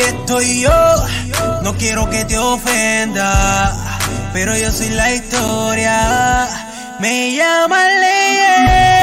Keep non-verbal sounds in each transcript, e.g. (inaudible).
estoy yo. No quiero que te ofenda, pero yo soy la historia. Me llaman leyenda.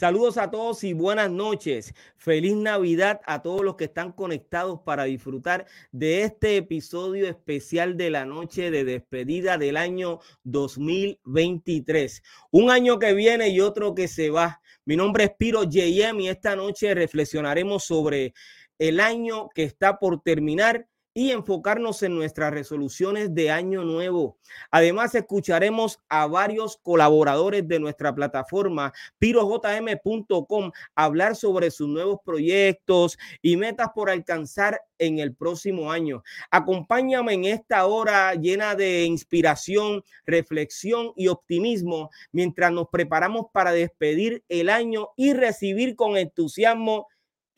Saludos a todos y buenas noches. Feliz Navidad a todos los que están conectados para disfrutar de este episodio especial de la noche de despedida del año 2023. Un año que viene y otro que se va. Mi nombre es Piro JM y esta noche reflexionaremos sobre el año que está por terminar y enfocarnos en nuestras resoluciones de año nuevo. Además, escucharemos a varios colaboradores de nuestra plataforma pirojm.com hablar sobre sus nuevos proyectos y metas por alcanzar en el próximo año. Acompáñame en esta hora llena de inspiración, reflexión y optimismo mientras nos preparamos para despedir el año y recibir con entusiasmo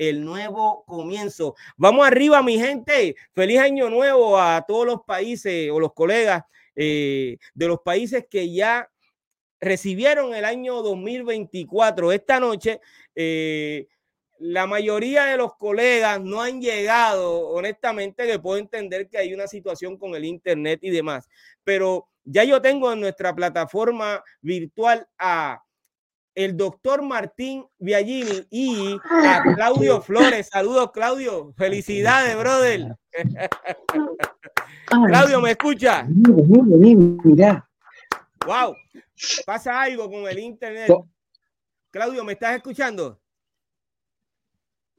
el nuevo comienzo. Vamos arriba, mi gente. Feliz año nuevo a todos los países o los colegas eh, de los países que ya recibieron el año 2024. Esta noche, eh, la mayoría de los colegas no han llegado, honestamente, que puedo entender que hay una situación con el Internet y demás, pero ya yo tengo en nuestra plataforma virtual a el doctor Martín Viallini y a Claudio Flores. Saludos, Claudio. Felicidades, brother. (laughs) Claudio, ¿me escucha? Mira. Wow. Pasa algo con el internet. Claudio, ¿me estás escuchando?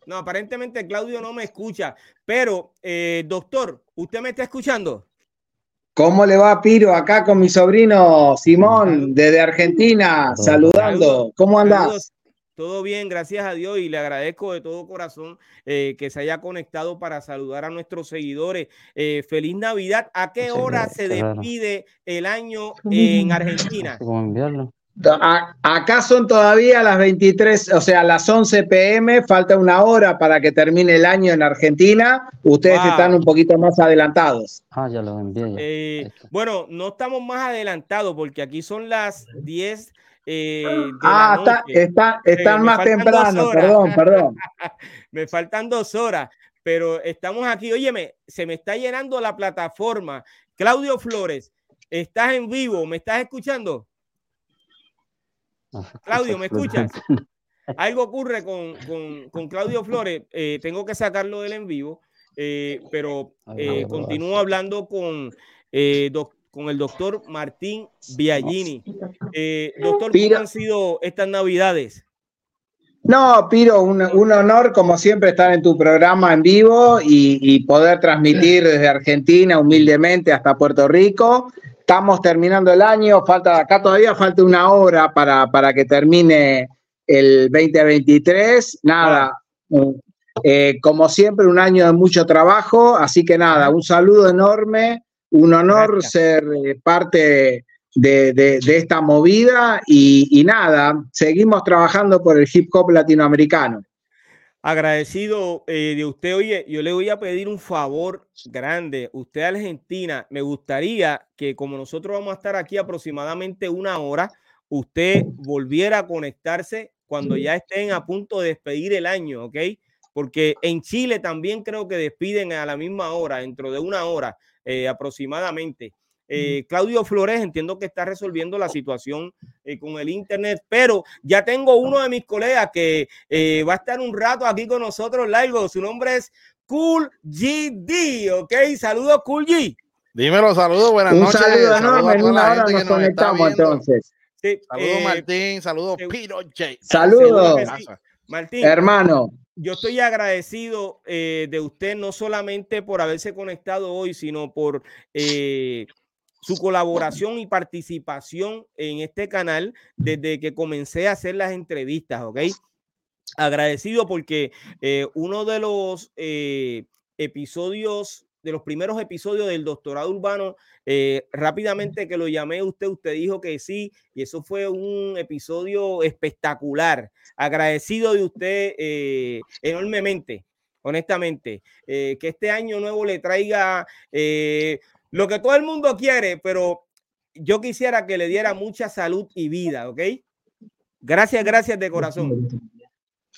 No, aparentemente Claudio no me escucha, pero eh, doctor, ¿usted me está escuchando? ¿Cómo le va, Piro? Acá con mi sobrino Simón, desde Argentina, saludando. ¿Cómo andás? Todo bien, gracias a Dios y le agradezco de todo corazón eh, que se haya conectado para saludar a nuestros seguidores. Eh, feliz Navidad. ¿A qué hora se despide el año en Argentina? Acá son todavía las 23, o sea, las 11 pm, falta una hora para que termine el año en Argentina. Ustedes están un poquito más adelantados. Ah, ya lo envié. Eh, bueno, no estamos más adelantados porque aquí son las 10. Eh, ah, está, eh, están más temprano, perdón, (laughs) perdón. me faltan dos horas, pero estamos aquí. Óyeme, se me está llenando la plataforma. Claudio Flores, estás en vivo, ¿me estás escuchando? Claudio, ¿me escuchas? (laughs) Algo ocurre con, Claudio Flores. Eh, tengo que sacarlo del en vivo, eh, pero eh, continúo hablando con, con el doctor Martín Biagini. doctor, ¿cómo han sido estas navidades? No, Piro, un, honor como siempre estar en tu programa en vivo y, y, poder transmitir desde Argentina humildemente hasta Puerto Rico estamos terminando el año, falta acá todavía falta una hora para, para que termine el 2023. Nada, eh, como siempre, un año de mucho trabajo, así que nada, un saludo enorme, un honor ser eh, parte de, esta movida y, y nada, seguimos trabajando por el hip hop latinoamericano agradecido eh, de usted. Oye, yo le voy a pedir un favor grande. Usted Argentina, me gustaría que como nosotros vamos a estar aquí aproximadamente una hora, usted volviera a conectarse cuando ya estén a punto de despedir el año, ¿ok? Porque en Chile también creo que despiden a la misma hora, dentro de una hora eh, aproximadamente. Eh, Claudio Flores, entiendo que está resolviendo la situación eh, con el Internet, pero ya tengo uno de mis colegas que eh, va a estar un rato aquí con nosotros largo. Su nombre es Cool GD, ¿ok? Saludos, Cool G. Dímelo, saludos, buenas un noches. Saludo enorme, en una hora nos, conectamos entonces. saludos, Martín, saludos, Piro J. Saludos, Martín. Hermano yo estoy agradecido de usted no solamente por haberse conectado hoy, sino por eh, su colaboración y participación en este canal desde que comencé a hacer las entrevistas, ¿ok? Agradecido porque eh, uno de los eh, episodios de los primeros episodios del doctorado urbano. Eh, rápidamente que lo llamé a usted, usted dijo que sí, y eso fue un episodio espectacular. Agradecido de usted eh, enormemente, honestamente. que este año nuevo le traiga lo que todo el mundo quiere, pero yo quisiera que le diera mucha salud y vida, ¿ok? Gracias, gracias de corazón.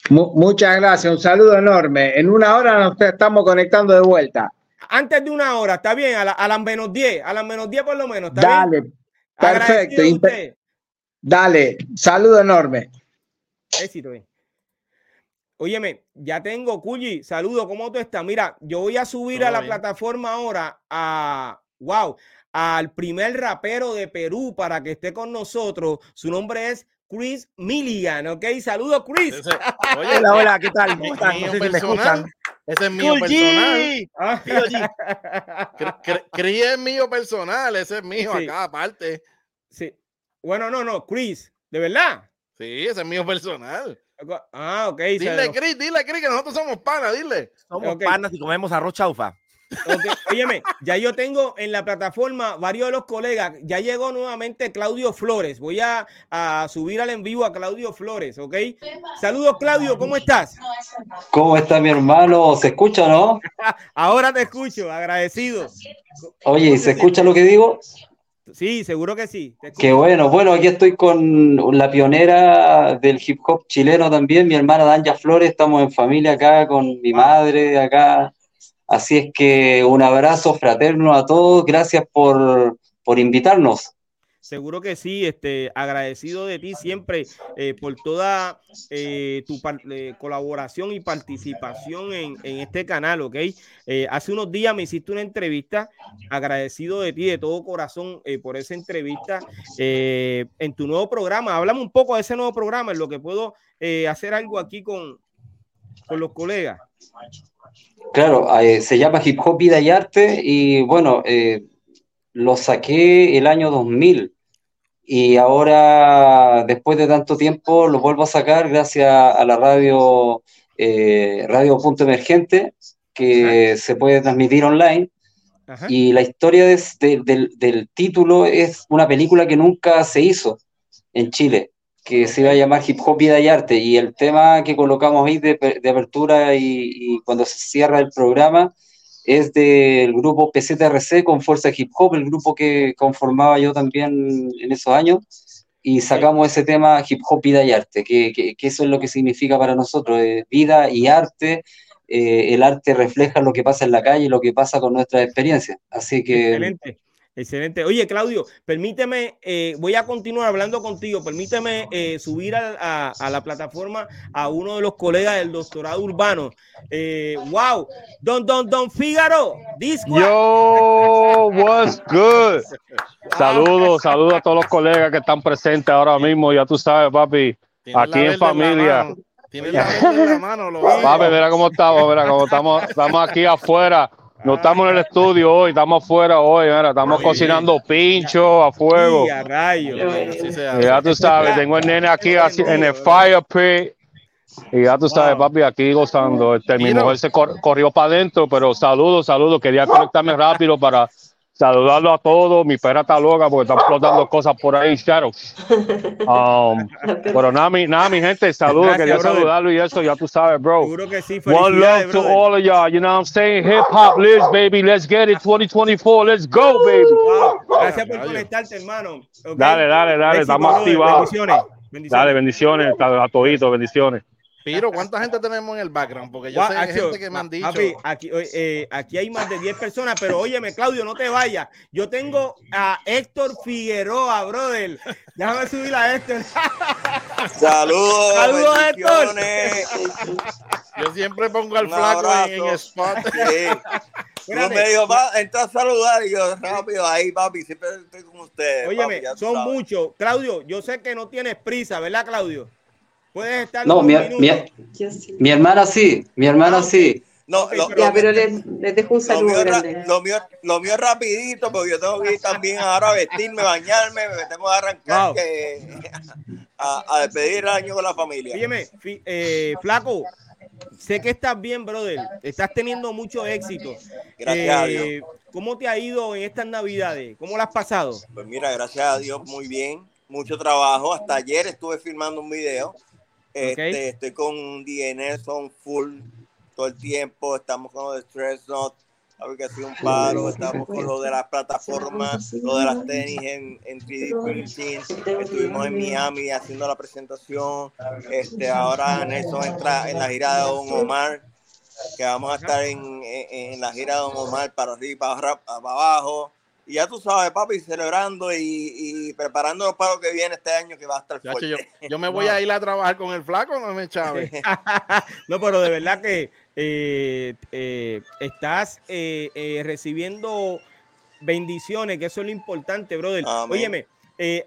Muchas gracias, un saludo enorme. En una hora nos estamos conectando de vuelta. Antes de una hora, está bien, a, las menos 10, a las menos 10 por lo menos. Dale, perfecto. Dale, saludo enorme. Éxito. Bien. Óyeme, ya tengo, Cuyi, saludo, ¿cómo tú estás? Mira, yo voy a subir a la plataforma ahora a, wow, al primer rapero de Perú para que esté con nosotros. Su nombre es Chris Milligan, ¿ok? Saludos, Chris. (laughs) hola, hola, ¿qué tal? ¿Cómo están? No sé si me escuchan. Ese es mío personal. Ah. (laughs) Chris es mío personal, ese es mío acá aparte. Sí. Bueno, no, no, Chris, ¿de verdad? Sí, ese es mío personal. Ah, ok. Dile, Chris, dile, Chris, que nosotros somos panas, dile. Somos panas y comemos arroz chaufa. Okay. Óyeme, ya yo tengo en la plataforma varios de los colegas. Ya llegó nuevamente Claudio Flores. Voy a, subir al en vivo a Claudio Flores, ¿ok? Saludos, Claudio, ¿cómo estás? ¿Cómo está mi hermano? ¿Se escucha, no? (laughs) Ahora te escucho, agradecido. Oye, ¿se escucha lo que digo? Sí, seguro que sí. Qué bueno. Bueno, aquí estoy con la pionera del hip hop chileno también, mi hermana Danja Flores. Estamos en familia acá con mi madre acá Así es que un abrazo fraterno a todos, gracias por, invitarnos. Seguro que sí, este, agradecido de ti siempre eh, por toda eh, tu eh, colaboración y participación en, este canal, ¿ok? hace unos días me hiciste una entrevista, agradecido de ti de todo corazón por esa entrevista en tu nuevo programa. Háblame un poco de ese nuevo programa, en lo que puedo hacer algo aquí con, con los colegas. Claro, eh, se llama Hip Hop Vida y Arte y bueno, eh, lo saqué el año 2000 y ahora, después de tanto tiempo, lo vuelvo a sacar gracias a la radio eh, Radio Punto Emergente, que se puede transmitir online. Y la historia del título es una película que nunca se hizo en Chile que se iba a llamar Hip Hop Vida y Arte. Y el tema que colocamos ahí de, apertura y, cuando se cierra el programa es del grupo PZRC con Fuerza Hip Hop, el grupo que conformaba yo también en esos años. Y sacamos ese tema Hip Hop Vida y Arte, que, que, eso es lo que significa para nosotros, eh, vida y arte. Eh, el arte refleja lo que pasa en la calle, lo que pasa con nuestras experiencias. Así que Excelente. Excelente. Oye, Claudio, permíteme, eh, voy a continuar hablando contigo. Permíteme eh, subir a, la plataforma a uno de los colegas del doctorado urbano. Eh, wow, Don Don Don Fígaro. Yo, what's good? (laughs) Saludos, saludos a todos los colegas que están presentes ahora mismo. Ya tú sabes, papi, aquí en familia. La en la mano, lo Papi, mira cómo estamos, mira cómo estamos, estamos aquí afuera no estamos en el estudio hoy, estamos afuera hoy, estamos cocinando pincho a fuego. ya tú sabes, tengo el nene aquí en el fire pit. Y ya tú sabes, papi, aquí gozando. Este, mi mujer se corrió para adentro, pero saludos, saludos. Quería conectarme rápido para saludarlo a todos. Mi perra está loca porque está explotando (laughs) cosas por ahí, Shadow. Um, pero nada, mi, nada, mi gente, saludos. Quería saludarlo y eso, ya tú sabes, bro. Seguro que sí. One love to all of y'all. You know what I'm saying? Hip hop, Liz, baby. Let's get it. 2024. Let's go, baby. Gracias por conectarte, hermano. Dale, dale, dale. Estamos activados. Bendiciones. bendiciones. Dale, bendiciones a, a toditos. Bendiciones. Piro, (laughs) ¿cuánta gente tenemos en el background? Porque yo sé gente que me han dicho. aquí, eh, aquí hay más de 10 personas, pero óyeme, Claudio, no te vayas. Yo tengo a Héctor Figueroa, brother. Déjame subir a Héctor. (laughs) (laughs) Saludos. Saludos, Héctor. Yo siempre pongo al flaco en, spot. Sí. me dijo, va, entra a saludar y yo rápido ahí, papi, siempre estoy con ustedes. Óyeme, son muchos. Claudio, yo sé que no tienes prisa, ¿verdad, Claudio? Puedes estar. No, mi, mi, mi, hermana sí, mi hermana ah, sí. No, lo, pero les, dejo un saludo. Lo mío, lo mío, lo, rapidito, porque yo tengo que ir también ahora a vestirme, bañarme, me tengo que arrancar (laughs) a, despedir el año con la familia. Óyeme, eh, flaco, sé que estás bien, brother. Estás teniendo mucho éxito. Gracias eh, a Dios. ¿Cómo te ha ido en estas navidades? ¿Cómo las has pasado? Pues mira, gracias a Dios, muy bien. Mucho trabajo. Hasta ayer estuve filmando un video este, okay. Estoy con DNS on full todo el tiempo. Estamos con lo de Stress Not, aplicación paro. Estamos con lo de las plataformas, lo de las tenis en, en 3D Printing. Estuvimos en Miami haciendo la presentación. Este, ahora Nelson entra en la gira de Don Omar que vamos a estar en, en, la gira de Don Omar para arriba, para abajo. Y ya tú sabes, papi, celebrando y, y preparándonos para lo que viene este año que va a estar fuerte. Yo, me (laughs) voy a ir a trabajar con el flaco, no me chaves. (laughs) no, pero de verdad que eh, eh, estás eh, recibiendo bendiciones, que eso es lo importante, brother. Amén. Óyeme,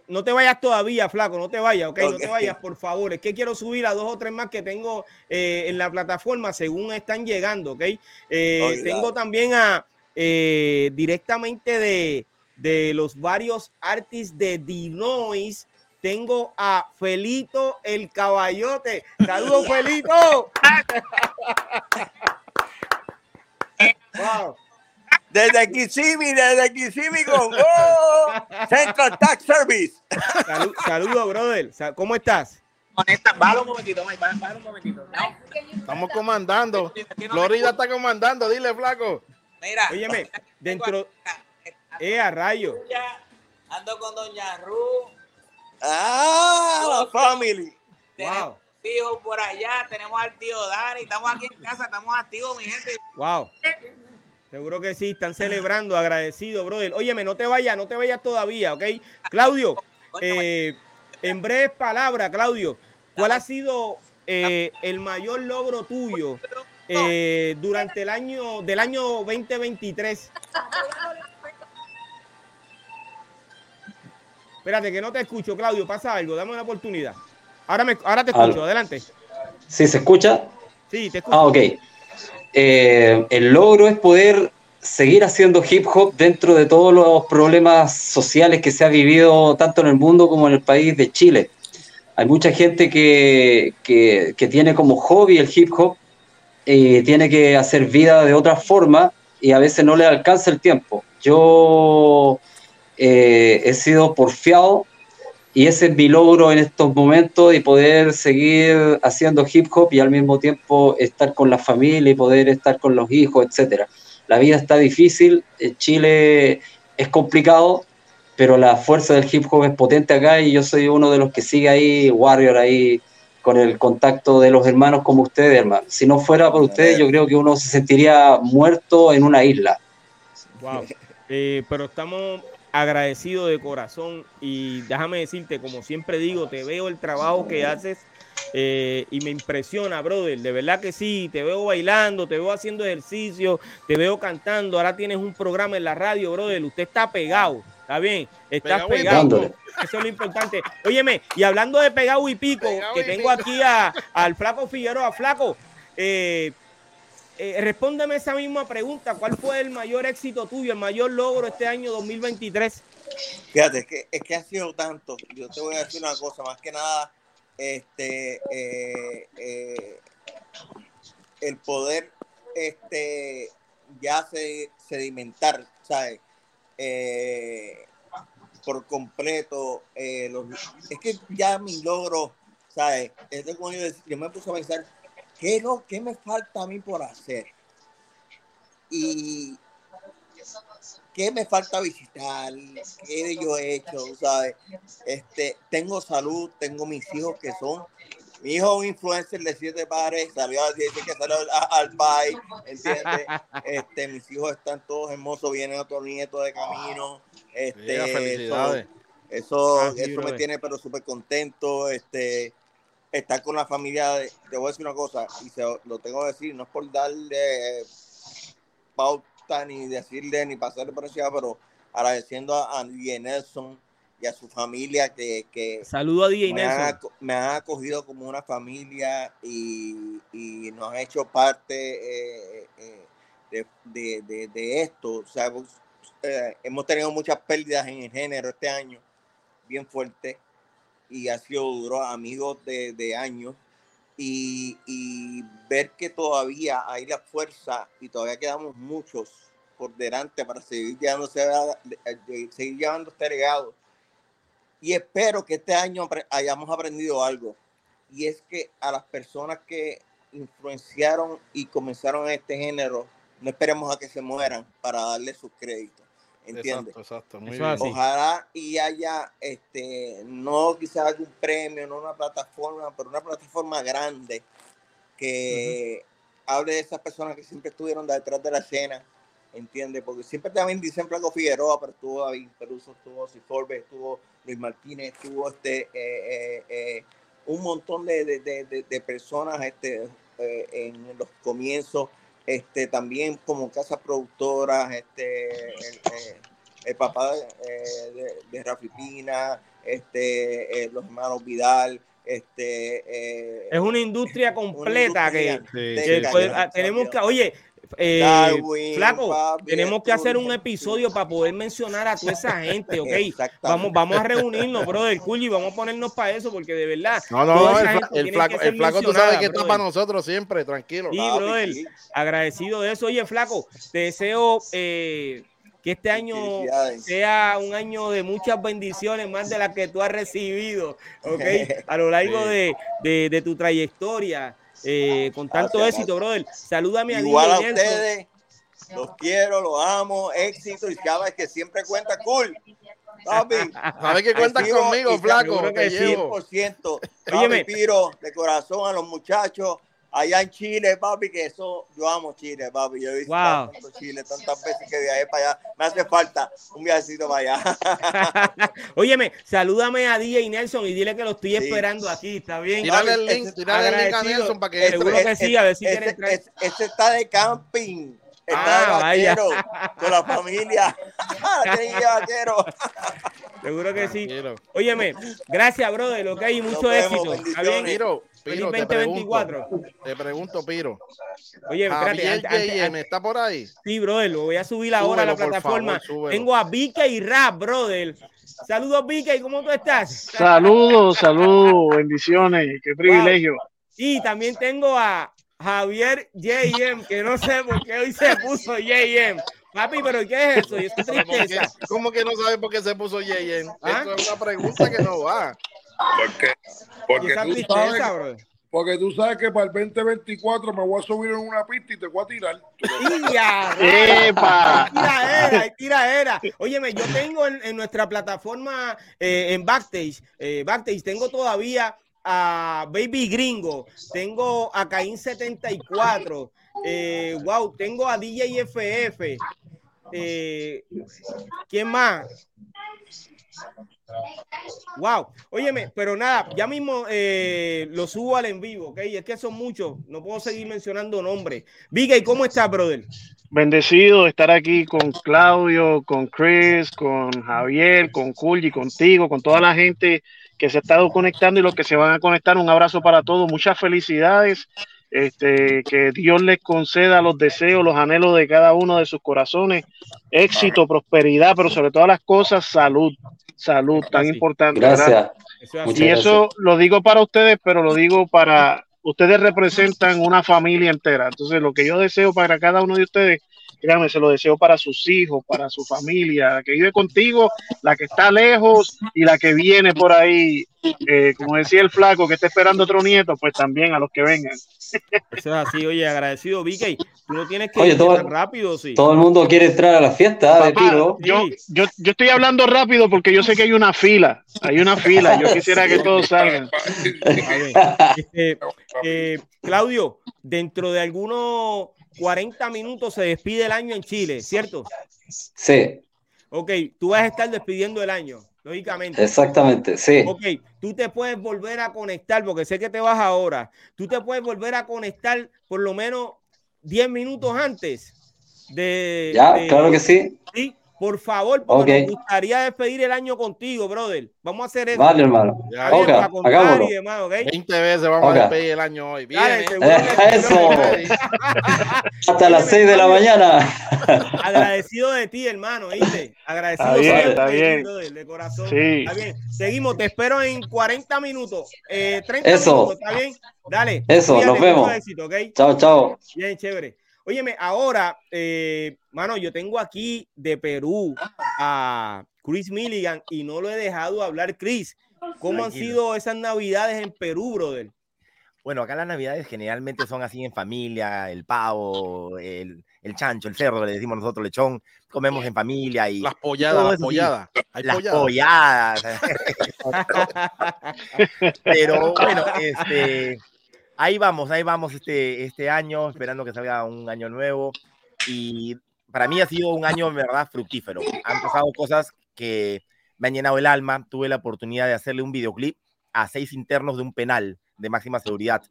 no te vayas todavía, flaco, no te vayas, okay, ok, no te vayas, por favor. Es que quiero subir a dos o tres más que tengo en la plataforma según están llegando, ok. Tengo también a, eh, directamente de, de, los varios artistas de Dinois. Tengo a Felito el Caballote. ¡Saludos, (laughs) Felito! (laughs) wow. Desde Kissimmee, desde Kissimmee con oh, Central Tax Service. Salud, saludos, brother. ¿Cómo estás? Estamos comandando. Florida está comandando, dile, flaco. Mira, Óyeme, (laughs) dentro. Eh, eh, a rayo. Ando con Doña Ru. Ah, la family. Wow. hijos por allá, tenemos al tío Dani, estamos aquí en casa, estamos activos, mi gente. Wow. Seguro que sí, están celebrando, agradecido, brother. Óyeme, no te vayas, no te vayas todavía, ¿ok? Claudio, eh, en breves palabras, Claudio, ¿cuál ha sido eh, el mayor logro tuyo eh, durante el año del año 2023. Espérate, que no te escucho, Claudio. Pasa algo, dame una oportunidad. Ahora, me, ahora te escucho, adelante. ¿Sí se escucha? Sí. Ah, ok. Eh, el logro es poder seguir haciendo hip hop dentro de todos los problemas sociales que se ha vivido tanto en el mundo como en el país de Chile. Hay mucha gente que, que, que tiene como hobby el hip hop y tiene que hacer vida de otra forma y a veces no le alcanza el tiempo. Yo eh, he sido porfiado y ese es mi logro en estos momentos y poder seguir haciendo hip hop y al mismo tiempo estar con la familia y poder estar con los hijos, etcétera. La vida está difícil, eh, Chile es complicado, pero la fuerza del hip hop es potente acá y yo soy uno de los que sigue ahí, Warrior ahí con el contacto de los hermanos como ustedes, hermano. Si no fuera por ustedes, yo creo que uno se sentiría muerto en una isla. Wow. Eh, pero estamos agradecidos de corazón y déjame decirte, como siempre digo, te veo el trabajo que haces eh, y me impresiona, brother. De verdad que sí, te veo bailando, te veo haciendo ejercicio, te veo cantando. Ahora tienes un programa en la radio, brother. Usted está pegado Está bien, estás pegado. Eso es lo importante. Óyeme, y hablando de pegado y pico, que tengo aquí a, al Flaco Figueroa. Flaco, eh, eh, respóndeme esa misma pregunta. ¿Cuál fue el mayor éxito tuyo, el mayor logro este año 2023? Fíjate, es que, ha sido tanto. Yo te voy a decir una cosa, más que nada, este, eh, eh, el poder este, ya se, sedimentar, ¿sabes? Eh, por completo. Eh, es que ya mi logro, ¿sabes? Este yo, yo, me puse a pensar, ¿qué, no, ¿qué me falta a mí por hacer? Y qué me falta visitar, qué yo he hecho, ¿sabes? Este, tengo salud, tengo mis hijos que son mi hijo un influencer de siete pares, salió a decir que salió al, país, ¿entiendes? (laughs) Este, mis hijos están todos hermosos, vienen otro nieto de camino. Este, eso, eso, me tiene pero súper contento. Este, estar con la familia, de, te voy a decir una cosa, y se, lo tengo que decir, no es por darle pauta ni decirle ni pasarle por encima, pero agradeciendo a, a Nelson y a su familia que, que me, han, me han acogido como una familia y, y nos han hecho parte eh, eh, de, de, de, esto. O eh, hemos tenido muchas pérdidas en el género este año, bien fuerte, y ha sido duro, amigos de, años. Y, y ver que todavía hay la fuerza y todavía quedamos muchos por delante para seguir llevándose, seguir llevando este legado y espero que este año hayamos aprendido algo. Y es que a las personas que influenciaron y comenzaron este género, no esperemos a que se mueran para darle sus créditos. ¿Entiendes? Exacto, exacto. Ojalá y haya, este, no quizás algún premio, no una plataforma, pero una plataforma grande que hable de esas personas que siempre estuvieron detrás de la escena, ¿entiendes? Porque siempre también dicen Flaco Figueroa, pero estuvo David Peruso, estuvo Forbes, estuvo Luis Martínez, estuvo este, eh, eh, eh, un montón de, de, de, personas este, en los comienzos, este, también como casas productoras, este, el, papá de, Rafi Pina, este, los hermanos Vidal, este es una industria completa que, tenemos que oye eh, flaco, tenemos que hacer un episodio para poder mencionar a toda esa gente, ¿ok? Vamos, vamos a reunirnos, brother, y vamos a ponernos para eso, porque de verdad. No, no, el, flaco, el flaco tú sabes que está para nosotros siempre, tranquilo. Sí, brother, agradecido de eso. Oye, flaco, te deseo eh, que este año sea un año de muchas bendiciones, más de las que tú has recibido, ¿ok? (laughs) A lo largo de, de, de tu trayectoria. Eh, con tanto éxito, brother. Salúdame a Igual a ustedes. Los quiero, los amo, éxito y cada vez que siempre cuenta cool. Sabes (laughs) que cuentan conmigo, flaco. Que 100%. Papi, Piro, de corazón a los muchachos allá en Chile, papi, que eso, yo amo Chile, papi. Yo he visto tanto Chile tantas veces que viajé para allá. Me hace falta un viajecito para allá. (laughs) Óyeme, salúdame a DJ Nelson y dile que lo estoy esperando aquí, ¿está bien? Tírale el link, tírale el link a Nelson para que Seguro que sí, a ver si ese, ese, está de camping. Está ah, de vaquero, (laughs) con la familia. (laughs) Seguro que sí. Óyeme, gracias, brother. Lo que hay, mucho éxito. Piro, 2024. Te pregunto, Piro. Oye, espérate. ¿me ¿está por ahí? Sí, brother, lo voy a subir ahora a la plataforma. Tengo a Vika y Rap, brother. Saludos, Vika, ¿y cómo tú estás? Saludos, saludos, bendiciones, qué privilegio. Y también tengo a Javier JM, que no sé por qué hoy se puso JM. Papi, pero ¿qué es eso? ¿Y tristeza? ¿Cómo que no sabes por qué se puso JM? ¿Ah? Eso es una pregunta que no va. Porque, porque, tú sabes, porque tú sabes que para el 2024 me voy a subir en una pista y te voy a tirar. (laughs) ¡Epa! Tira era, tira era. Óyeme, yo tengo en, nuestra plataforma eh, en Backstage, eh, Backstage, tengo todavía a Baby Gringo, tengo a Caín 74, eh, wow, tengo a DJ FF. Eh, ¿Quién más? Wow, óyeme, pero nada, ya mismo eh, lo subo al en vivo, ¿ok? Es que son muchos, no puedo seguir mencionando nombres. Viga, ¿y cómo estás, brother? Bendecido de estar aquí con Claudio, con Chris, con Javier, con Culli, contigo, con toda la gente que se ha estado conectando y los que se van a conectar. Un abrazo para todos, muchas felicidades. Este, que Dios les conceda los deseos, los anhelos de cada uno de sus corazones, éxito, prosperidad, pero sobre todas las cosas, salud salud tan importante. Gracias. Y eso lo digo para ustedes, pero lo digo para ustedes representan una familia entera. Entonces, lo que yo deseo para cada uno de ustedes créanme, se lo deseo para sus hijos, para su familia, la que vive contigo, la que está lejos y la que viene por ahí. Eh, como decía el flaco que está esperando otro nieto, pues también a los que vengan. Eso es así, oye, agradecido, Vicky. Tú no tienes que ir tan rápido, sí. Todo el mundo quiere entrar a la fiesta de tiro. Yo, yo, yo estoy hablando rápido porque yo sé que hay una fila. Hay una fila. Yo quisiera que todos salgan. (laughs) Este, eh, Claudio, dentro de algunos 40 minutos se despide el año en Chile, ¿cierto? Sí. Ok, tú vas a estar despidiendo el año, lógicamente. Exactamente, sí. Ok, tú te puedes volver a conectar, porque sé que te vas ahora. Tú te puedes volver a conectar por lo menos 10 minutos antes de. Ya, claro que sí. Sí, Por favor, porque me gustaría despedir el año contigo, brother. Vamos a hacer eso. Vale, hermano. Okay, hagámoslo. Demás, ¿okay? 20 veces vamos okay. a despedir el año hoy. Bien, Dale, eh, eso. (laughs) Hasta las 6 de la mañana. (laughs) Agradecido de ti, hermano, ¿viste? Agradecido está bien, está bien. De, de corazón. Sí. Está bien. Seguimos, te espero en 40 minutos. Eh, 30 eso. minutos, ¿está bien? Dale. Eso, nos vemos. Éxito, ¿okay? Chao, chao. Bien, chévere. Óyeme, ahora, eh, mano, yo tengo aquí de Perú a Chris Milligan y no lo he dejado hablar. Chris, ¿cómo han sido esas navidades en Perú, brother? Bueno, acá las navidades generalmente son así en familia, el pavo, el, el chancho, el cerdo, le decimos nosotros lechón, comemos en familia y... Las polladas, las polladas. Las polladas. (laughs) Pero bueno, este ahí vamos, ahí vamos este, este año, esperando que salga un año nuevo. Y para mí ha sido un año, en verdad, fructífero. Han pasado cosas que me han llenado el alma. Tuve la oportunidad de hacerle un videoclip a seis internos de un penal de máxima seguridad.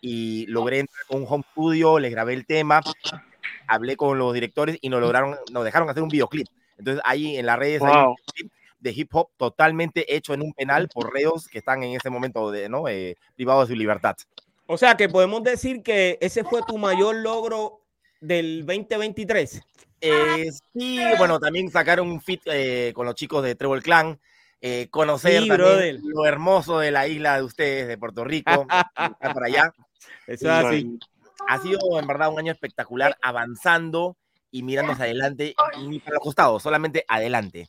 Y logré entrar con un home studio, les grabé el tema, hablé con los directores y nos lograron, nos dejaron hacer un videoclip. Entonces ahí en las redes hay un videoclip de hip hop totalmente hecho en un penal por reos que están en ese momento de, ¿no? Eh, privados de su libertad. O sea que podemos decir que ese fue tu mayor logro del 2023. Eh, sí, bueno, también sacaron un fit eh, con los chicos de Treble Clan. Eh, conocer Sí, también lo hermoso de la isla de ustedes, de Puerto Rico, (laughs) por allá. Eso es así. Ha sido en verdad un año espectacular, avanzando y mirando hacia adelante y ni para los costados, solamente adelante.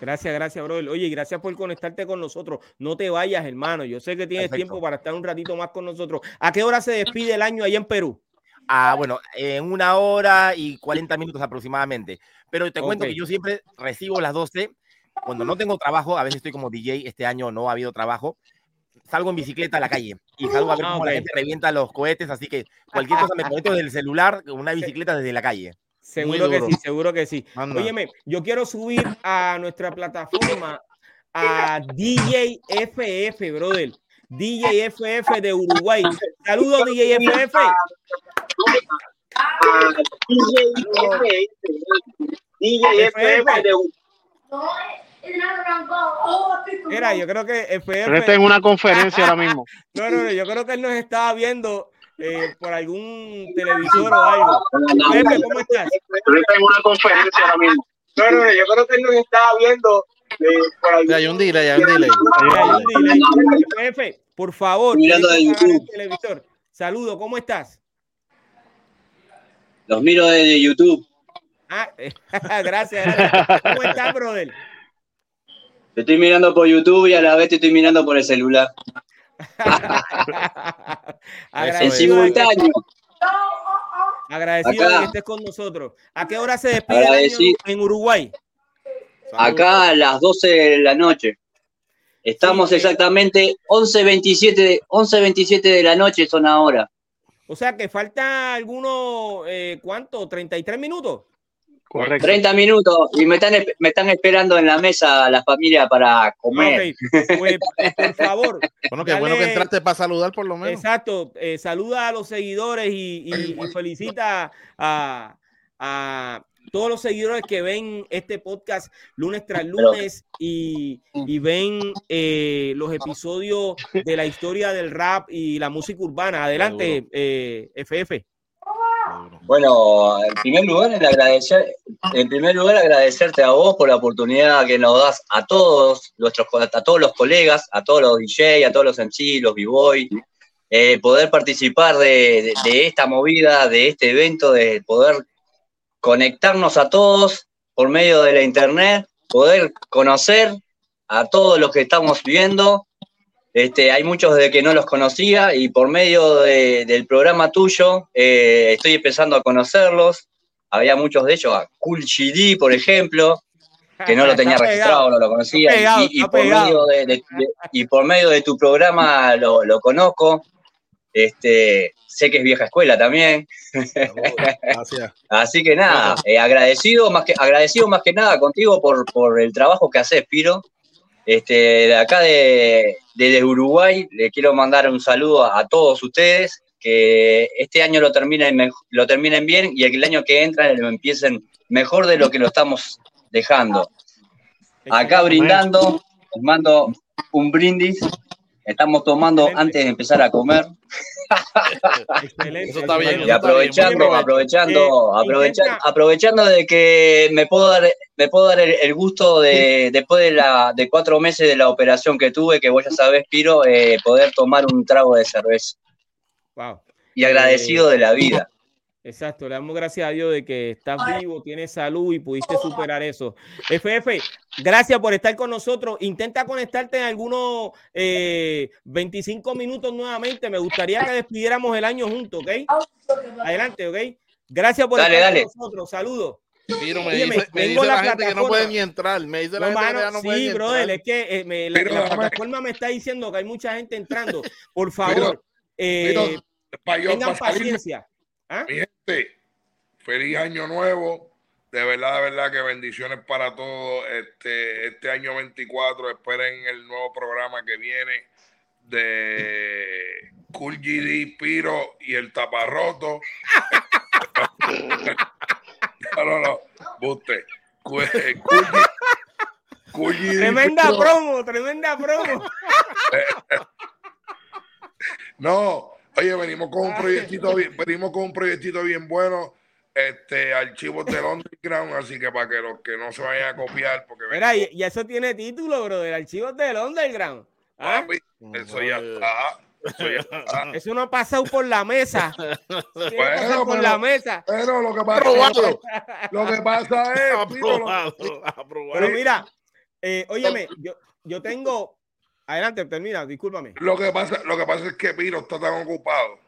Gracias, gracias, bro. Oye, gracias por conectarte con nosotros. No te vayas, hermano. Yo sé que tienes Perfecto. tiempo para estar un ratito más con nosotros. ¿A qué hora se despide el año allá en Perú? Ah, bueno, en una hora y 40 minutos aproximadamente. Pero te cuento que yo siempre recibo las 12. Cuando no tengo trabajo, a veces estoy como DJ, este año no ha habido trabajo, salgo en bicicleta a la calle y salgo a ver Ah, cómo la gente revienta los cohetes, así que cualquier (laughs) cosa me conecto desde el celular, una bicicleta desde la calle. Seguro que sí, seguro que sí. Anda. Óyeme, yo quiero subir a nuestra plataforma a DJ FF, brother. DJ FF de Uruguay. Saludos, DJ FF. DJ FF de Mira, yo creo que FF. Pero está en una conferencia ahora mismo. No, (laughs) no, no, yo creo que él nos estaba viendo eh, por algún televisor o algo. FF, ¿cómo estás? Está en una conferencia ahora mismo. No, no, no, yo creo que él nos estaba viendo eh, por algún... Hay un delay, hay un delay. Hay un delay. FF, por favor. Mirando de YouTube. el televisor. Saludos, ¿cómo estás? Los miro desde YouTube. Ah, (laughs) gracias, gracias. ¿Cómo estás, brother? Te estoy mirando por YouTube y a la vez te estoy mirando por el celular. (laughs) En simultáneo. Agradecido de que estés con nosotros. ¿A qué hora se despide Agradeci- en Uruguay? Acá a las 12 de la noche. Estamos exactamente 11.27 de, 11.27 de la noche son ahora. O sea que falta algunos, eh, ¿cuánto? ¿33 minutos? Correcto. 30 minutos y me están, me están esperando en la mesa la familia para comer. Pues, eh, por favor. Bueno, qué bueno que dale- entraste para saludar por lo menos. Exacto. eh, saluda a los seguidores y, y- y felicita a, a todos los seguidores que ven este podcast lunes tras lunes y, y ven eh, los episodios de la historia del rap y la música urbana. Adelante, eh, FF. Bueno, en primer lugar, en primer lugar, agradecerte a vos por la oportunidad que nos das a todos nuestros, a todos los colegas, a todos los DJ, a todos los MC, los B-Boy, eh, poder participar de- de esta movida, de este evento, de poder conectarnos a todos por medio de la internet, poder conocer a todos los que estamos viendo. Este, hay muchos de que no los conocía y por medio de- del programa tuyo eh, estoy empezando a conocerlos. Había muchos de ellos, a Cool GD, por ejemplo, que no lo (laughs) tenía Está registrado, pegado. no lo conocía. Pegado, y, por medio de, de- de- y por medio de tu programa lo, lo conozco. Este, sé que es vieja escuela también. Gracias. (laughs) Así que nada, eh, agradecido, más que, agradecido más que nada contigo por, por el trabajo que haces, Piro. Este, de acá de, desde Uruguay, le quiero mandar un saludo a, a todos ustedes que este año lo terminen, lo terminen bien y el año que entra lo empiecen mejor de lo que lo estamos dejando. Acá brindando, les mando un brindis. Estamos tomando antes de empezar a comer. (laughs) Excelente. Y aprovechando, aprovechando, aprovechando, aprovechando de que me puedo dar, me puedo dar el, gusto de, después de la, de cuatro meses de la operación que tuve, que vos ya sabés, Piro, eh, poder tomar un trago de cerveza. Wow. Y agradecido de la vida. Exacto, le damos gracias a Dios de que estás vivo, tienes salud y pudiste superar eso. FF, gracias por estar con nosotros. Intenta conectarte en algunos 25 minutos nuevamente. Me gustaría que despidiéramos el año juntos, ¿ok? Adelante, ¿ok? Gracias por estar con nosotros. Saludos. Piro, me, dice, me dice la, gente que no puede ni entrar. Me dice la no, gente mano, que ya no sí, puede ni brother, es que eh, me, la, la plataforma me está diciendo que hay mucha gente entrando. Por favor, eh, Piro, pa' yo- tengan paciencia. ¿Ah? Mi gente, feliz año nuevo. De verdad, de verdad que bendiciones para todos. Este, este año 24, esperen el nuevo programa que viene de Cool GD, Piro y el taparroto. no, no, no, buste. Cool GD, Cool GD, Tremenda Piro. promo, tremenda promo. No, oye, venimos con un proyectito bien, venimos con un proyectito bien bueno, este, archivos del underground, así que para que los que no se vayan a copiar, porque Mira, y, y eso tiene título, bro, del archivo del underground. ¿Ah? papi, eso ya (laughs) está, eso no ha pasado por la mesa. (laughs) Bueno, por pero- la mesa. Pero lo que pasa, Aprobado. lo que pasa es, Aprobado, aprobado. Pero mira, eh, óyeme, yo, yo tengo. Adelante, termina, discúlpame. lo que pasa, lo que pasa es que Piro está tan ocupado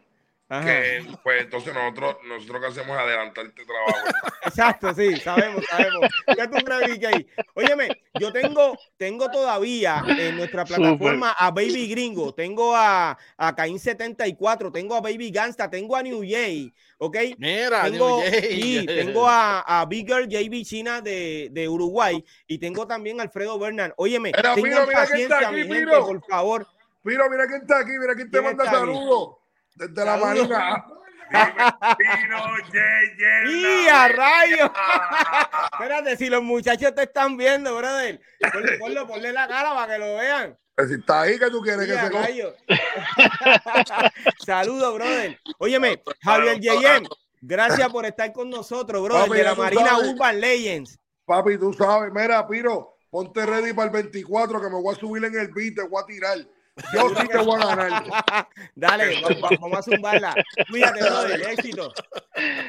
Ajá. que, pues, entonces nosotros, nosotros que hacemos es adelantar este trabajo. (laughs) Exacto, sí, sabemos, sabemos. ¿Qué tú BK? Óyeme, yo tengo, tengo todavía en nuestra plataforma a Baby Gringo, tengo a, a Caín 74, tengo a Baby Gangsta, tengo a New Jay, ¿ok? Mira, tengo, New Jay. sí, tengo a, a Bigger JB China de, de Uruguay y tengo también a Alfredo Bernal. Óyeme, Mira, tengan Piro, mira quién está paciencia, aquí, mi gente, por favor. Mira, mira quién está aquí, mira quién te ¿Quién manda saludos desde la marina. ¡Y a rayos! Espérate, si los muchachos te están viendo, brother, ponle, ponlo, ponle la cara para que lo vean. Pues Si está ahí que tú quieres ¡Y que a se! (laughs) Saludos, brother. Óyeme, Javier Yeyem, gracias por estar con nosotros, brother, Papi, de la Marina sabes. Urban Legends. Papi, tú sabes, mira, Piro, ponte ready para el 24 que me voy a subir en el beat, te voy a tirar. Yo sí te voy a ganar. (laughs) Dale, vamos, vamos a zumbarla. Cuídate, brother, éxito.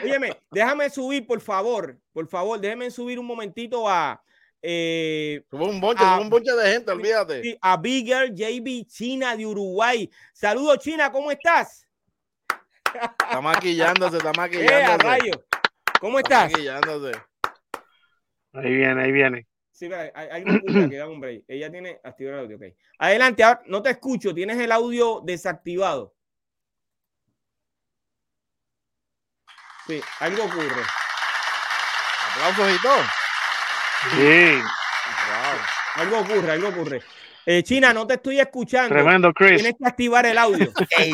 Óyeme, déjame subir, por favor, por favor, déjame subir un momentito a... Eh, un bonche, a- un bonche de gente, olvídate. A Bigger JB China de Uruguay. Saludos, China, ¿cómo estás? Está maquillándose, está (laughs) Eh, a maquillándose. rayo. ¿Cómo Está estás? maquillándose. Ahí viene, ahí viene. Sí, espera, hay, hay una que da un break. Ella tiene activado el audio, ok. Adelante, ahora no te escucho, tienes el audio desactivado. Sí, algo ocurre. Aplausos y todo. Sí, Algo ocurre, algo ocurre. Eh, China, no te estoy escuchando. tremendo, Chris. Tienes que activar el audio. (laughs) Ey,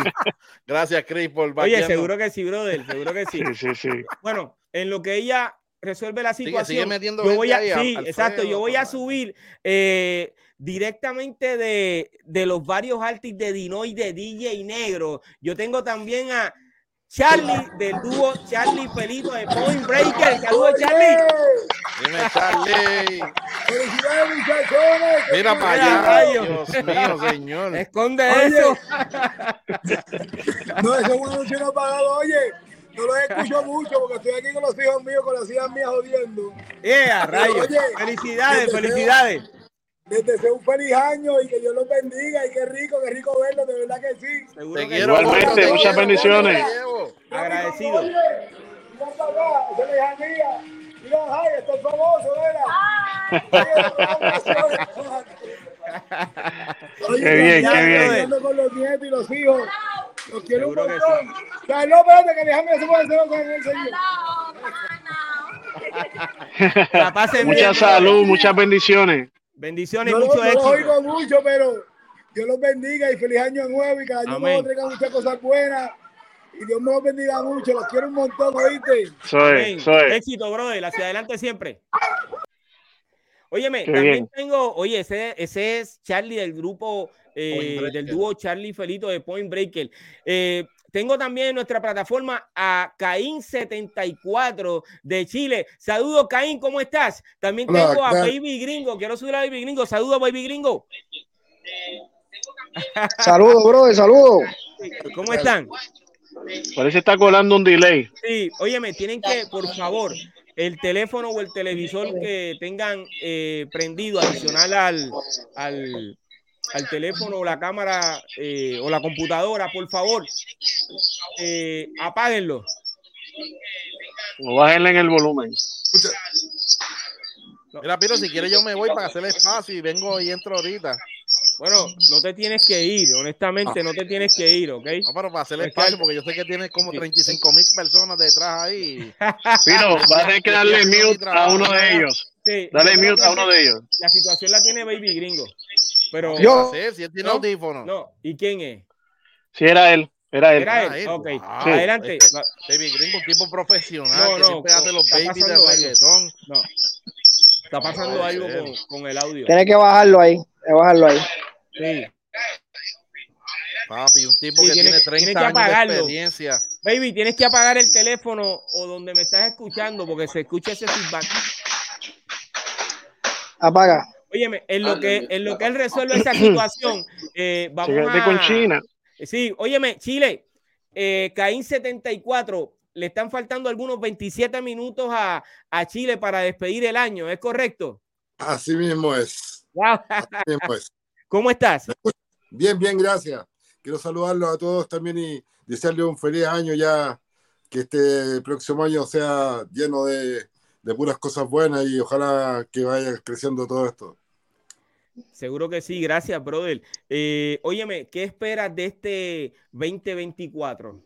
Gracias, Chris, por Oye, seguro que sí, brother, seguro que sí. Sí, sí, sí. Bueno, en lo que ella resuelve la situación, sigue metiendo yo voy a, ahí, sí, Al- exacto, yo voy a subir eh, directamente de, de los varios artistas de Dino y de DJ Negro. Yo tengo también a Charlie del dúo Charlie Pelito de Point Breaker. Saludos, Charlie. Dime, Charlie. Mira para allá. rayos. Dios mío, señor. Esconde Oye. eso. (laughs) No, ese es un anuncio no apagado, oye. No los escucho (laughs) mucho porque estoy aquí con los hijos míos, con las hijas mías jodiendo. Eh, a rayos. Oye, Felicidades, desde felicidades. Les deseo un feliz año y que Dios los bendiga y qué rico, qué rico verlos, de verdad que sí. Seguro Te que quiero. Igualmente, muchas bendiciones. Agradecido. Oye, mira para acá. Mira, ay, famoso, ¿verdad? Oye, (laughs) Qué bien, ya, qué bien. con los nietos y los hijos. Los quiero un Seguro que montón. Ya, no, espérate, que déjame se puede hacer con el señor. (laughs) La pasen bien, Mucha salud, muchas bendiciones. Bendiciones y No, mucho no los éxito. oigo mucho, pero Dios los bendiga y feliz año nuevo y que el año nuevo traiga muchas cosas buenas Y Dios me los bendiga mucho. Los quiero un montón, ¿oíste? Soy, soy. Éxito, brother. Hacia adelante siempre. Óyeme, Qué también bien. tengo, oye, ese, ese es Charlie del grupo, eh, del dúo Charlie Felito de Point Breaker. Eh, tengo también en nuestra plataforma a Caín74 de Chile. Saludos, Caín, ¿cómo estás? También Hola, tengo a. Baby Gringo. Quiero subir a Baby Gringo. Saludos, Baby Gringo. (laughs) Saludos, brother, saludos. ¿Cómo están? Parece que está colando un delay. Sí, óyeme, tienen que, por favor, el teléfono o el televisor que tengan eh, prendido adicional al, al, al teléfono o la cámara eh, o la computadora, por favor, eh, apáguenlo. O bájenle en el volumen. Mira, Piro, si quieres yo me voy para hacer espacio y vengo y entro ahorita. Bueno, no te tienes que ir, honestamente, no te tienes que ir, ¿ok? No, pero para hacer espacio, porque yo sé que tienes como 35 mil personas detrás ahí. (laughs) Pino, vas a tener que darle mute a uno de ellos. Sí, Dale mute a uno de ellos. La situación la tiene Baby Gringo. Pero, ¿Qué va a hacer si él tiene ¿No? audífonos? No, ¿y quién es? Sí, era él. Era él. Era él. Ah. Ok, Wow. Sí. adelante. Este, Baby Gringo, un tipo profesional No, que no, siempre hace los está babies de pasando algo. reggaetón. No. Está pasando algo con, con el audio. Tienes que bajarlo ahí, que bajarlo ahí. Sí. Papi, un tipo Sí, que tiene- tiene 30 tiene que años de experiencia. Baby, tienes que apagar el teléfono o donde me estás escuchando porque se escucha ese feedback. Apaga. Óyeme, en lo que, en lo que él resuelve esa situación, eh, vamos a... con China. Sí, óyeme, Chile, eh, Caín 74, le están faltando algunos 27 minutos a, a Chile para despedir el año, ¿es correcto? Así mismo es. Wow. Así mismo es. (laughs) ¿Cómo estás? Bien, bien, gracias. Quiero saludarlos a todos también y desearles un feliz año ya, que este próximo año sea lleno de, de puras cosas buenas y ojalá que vaya creciendo todo esto. Seguro que sí, gracias, brother. Eh, óyeme, ¿qué esperas de este 2024?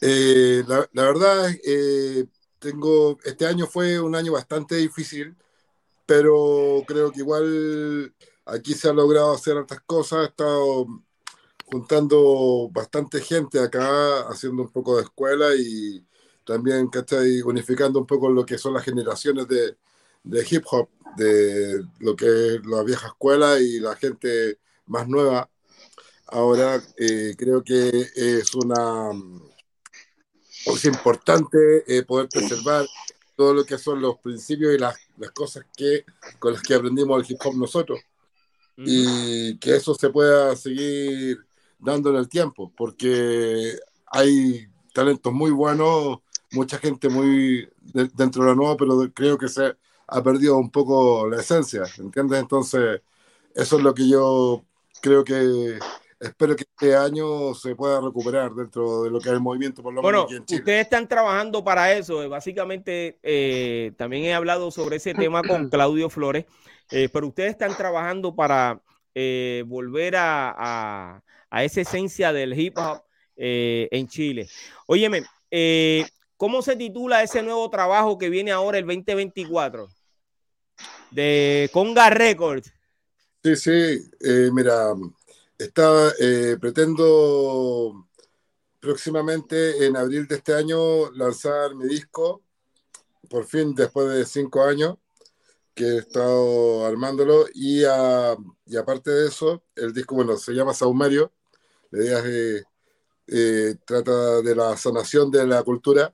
Eh, la, la verdad, eh, tengo, este año fue un año bastante difícil, pero creo que igual aquí se ha logrado hacer otras cosas. He estado juntando bastante gente acá, haciendo un poco de escuela y también, ¿cachai? Unificando un poco lo que son las generaciones de, de hip hop, de lo que es la vieja escuela y la gente más nueva. Ahora eh, creo que es una es importante eh, poder preservar todo lo que son los principios y las, las cosas que con las que aprendimos el hip hop nosotros y que eso se pueda seguir dando en el tiempo porque hay talentos muy buenos mucha gente muy de- dentro de la nueva pero creo que se ha perdido un poco la esencia ¿entiendes? entonces eso es lo que yo creo que espero que este año se pueda recuperar dentro de lo que es el movimiento por lo Bueno, menos aquí en Chile ustedes están trabajando para eso. eh, Básicamente, eh, también he hablado sobre ese tema con (clears throat) Claudio Flores, eh, pero ustedes están trabajando para eh, volver a, a- a esa esencia del hip hop en Chile. Óyeme, ¿cómo se titula ese nuevo trabajo que viene ahora el 2024? De Conga Records. Sí, sí, eh, mira, está, eh, pretendo próximamente en abril de este año lanzar mi disco, por fin después de cinco años que he estado armándolo y, ah, y aparte de eso, el disco, bueno, se llama Saumerio, la idea es eh, trata de la sanación de la cultura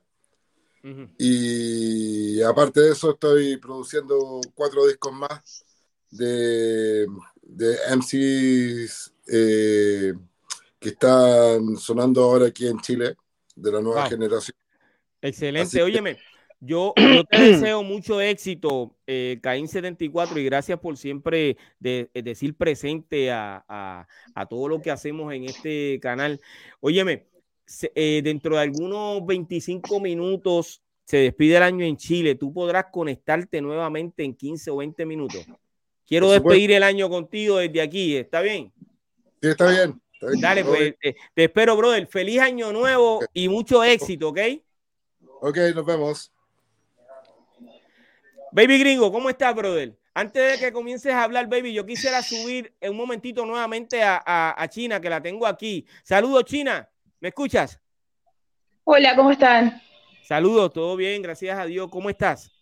y aparte de eso estoy produciendo cuatro discos más de, de MCs eh, que están sonando ahora aquí en Chile, de la nueva Wow. generación. Excelente. Así que- Óyeme, yo, (clears throat) yo te deseo mucho éxito, eh, Caín74, y gracias por siempre de- eh, decir presente a, a- a todo lo que hacemos en este canal. Óyeme, se- eh, dentro de algunos 25 minutos se despide el año en Chile. Tú podrás conectarte nuevamente en 15 o 20 minutos. Quiero despedir el año contigo desde aquí. ¿Está bien? Sí, está bien. está bien. Dale, pues te espero, brother. Feliz año nuevo y mucho éxito, ¿ok? Ok, nos vemos. Baby Gringo, ¿cómo estás, brother? Antes de que comiences a hablar, baby, yo quisiera subir un momentito nuevamente a, a- a China, que la tengo aquí. Saludos, China. ¿Me escuchas? Hola, ¿cómo están? Saludos, todo bien, gracias a Dios. ¿Cómo estás?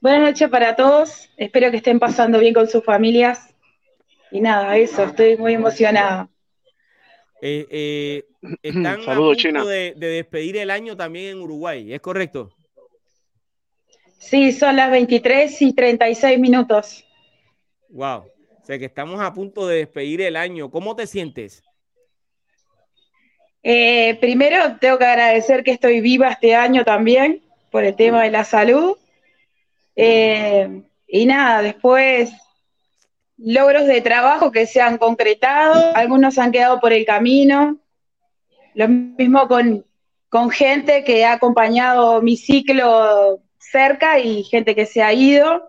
Buenas noches para todos. Espero que estén pasando bien con sus familias. Y nada, eso, estoy muy emocionada. Eh, eh, (clears throat) están a punto China. de, de despedir el año también en Uruguay, ¿es correcto? Sí, son las 23 y 36 minutos. Wow. O sea que estamos a punto de despedir el año. ¿Cómo te sientes? Eh, primero, tengo que agradecer que estoy viva este año también por el tema de la salud. Eh, y nada, después logros de trabajo que se han concretado, algunos han quedado por el camino. Lo mismo con, con gente que ha acompañado mi ciclo cerca y gente que se ha ido.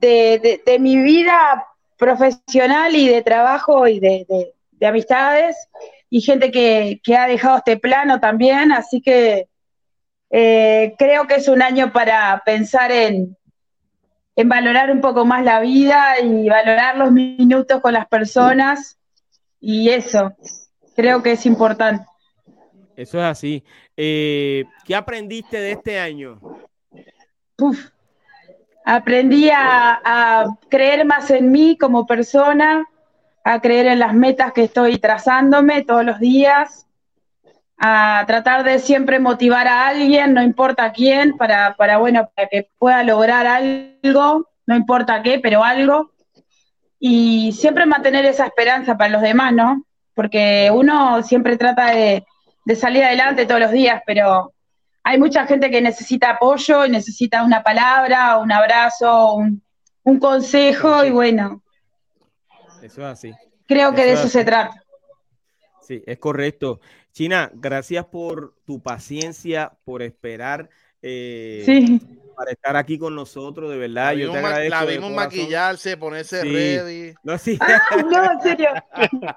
De, de- de mi vida profesional y de trabajo y de, de- de amistades, y gente que, que ha dejado este plano también, así que eh, creo que es un año para pensar en, en valorar un poco más la vida y valorar los minutos con las personas, y eso, creo que es importante. Eso es así. Eh, ¿Qué aprendiste de este año? Uf. Aprendí a, a creer más en mí como persona, a creer en las metas que estoy trazándome todos los días, a tratar de siempre motivar a alguien, no importa quién, para, para, bueno, para que pueda lograr algo, no importa qué, pero algo. Y siempre mantener esa esperanza para los demás, ¿no? Porque uno siempre trata de, de salir adelante todos los días, pero hay mucha gente que necesita apoyo y necesita una palabra, un abrazo, un, un consejo y bueno, Eso es así. creo que de es eso así. se trata. Sí, es correcto. China, gracias por tu paciencia, por esperar, eh, Sí. para estar aquí con nosotros, de verdad. La Yo te agradezco. la vimos maquillarse, ponerse Sí. ready. No, sí. No, en serio. (laughs)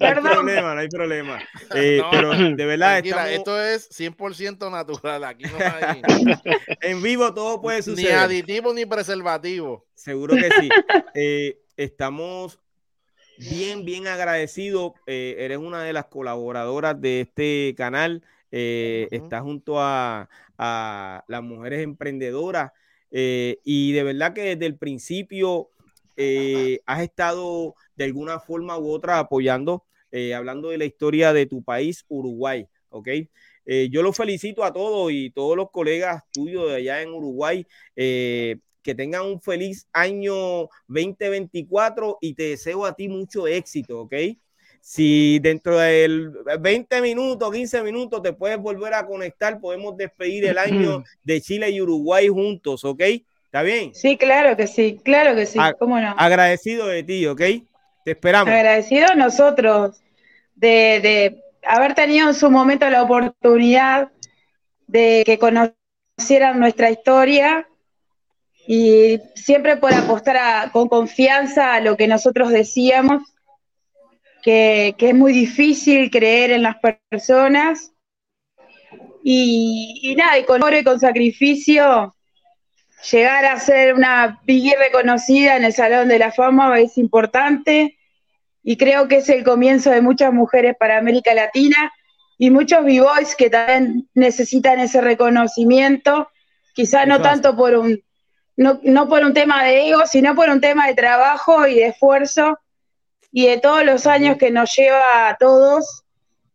No hay problema, no hay problema. (laughs) Eh, No, pero de verdad, estamos esto es 100% natural. Aquí no hay (laughs) en vivo, todo puede ni suceder. aditivo ni preservativo. Seguro que sí. Eh, estamos bien, bien agradecidos. Eh, eres una de las colaboradoras de este canal. Eh, Estás junto a, a las mujeres emprendedoras. eh, y de verdad que desde el principio eh, has estado de alguna forma u otra apoyando, hablando de la historia de tu país, Uruguay. ¿Ok? Yo los felicito a todos y todos los colegas tuyos de allá en Uruguay. Que tengan un feliz año 2024 y te deseo a ti mucho éxito, ¿ok? Si dentro del 20 minutos, 15 minutos te puedes volver a conectar, podemos despedir el año (clears throat) de Chile y Uruguay juntos, ¿ok? ¿Está bien? Sí, claro que sí, claro que sí, A- cómo no. Agradecido de ti, ¿ok? Te esperamos. Agradecido a nosotros de, de haber tenido en su momento la oportunidad de que conocieran nuestra historia y siempre por apostar a- con confianza a lo que nosotros decíamos, que, que es muy difícil creer en las personas. Y, y nada, y con oro y con sacrificio, llegar a ser una Biggie reconocida en el Salón de la Fama es importante y creo que es el comienzo de muchas mujeres para América Latina y muchos b-boys que también necesitan ese reconocimiento, quizás no tanto por un, no, no por un tema de ego, sino por un tema de trabajo y de esfuerzo y de todos los años que nos lleva a todos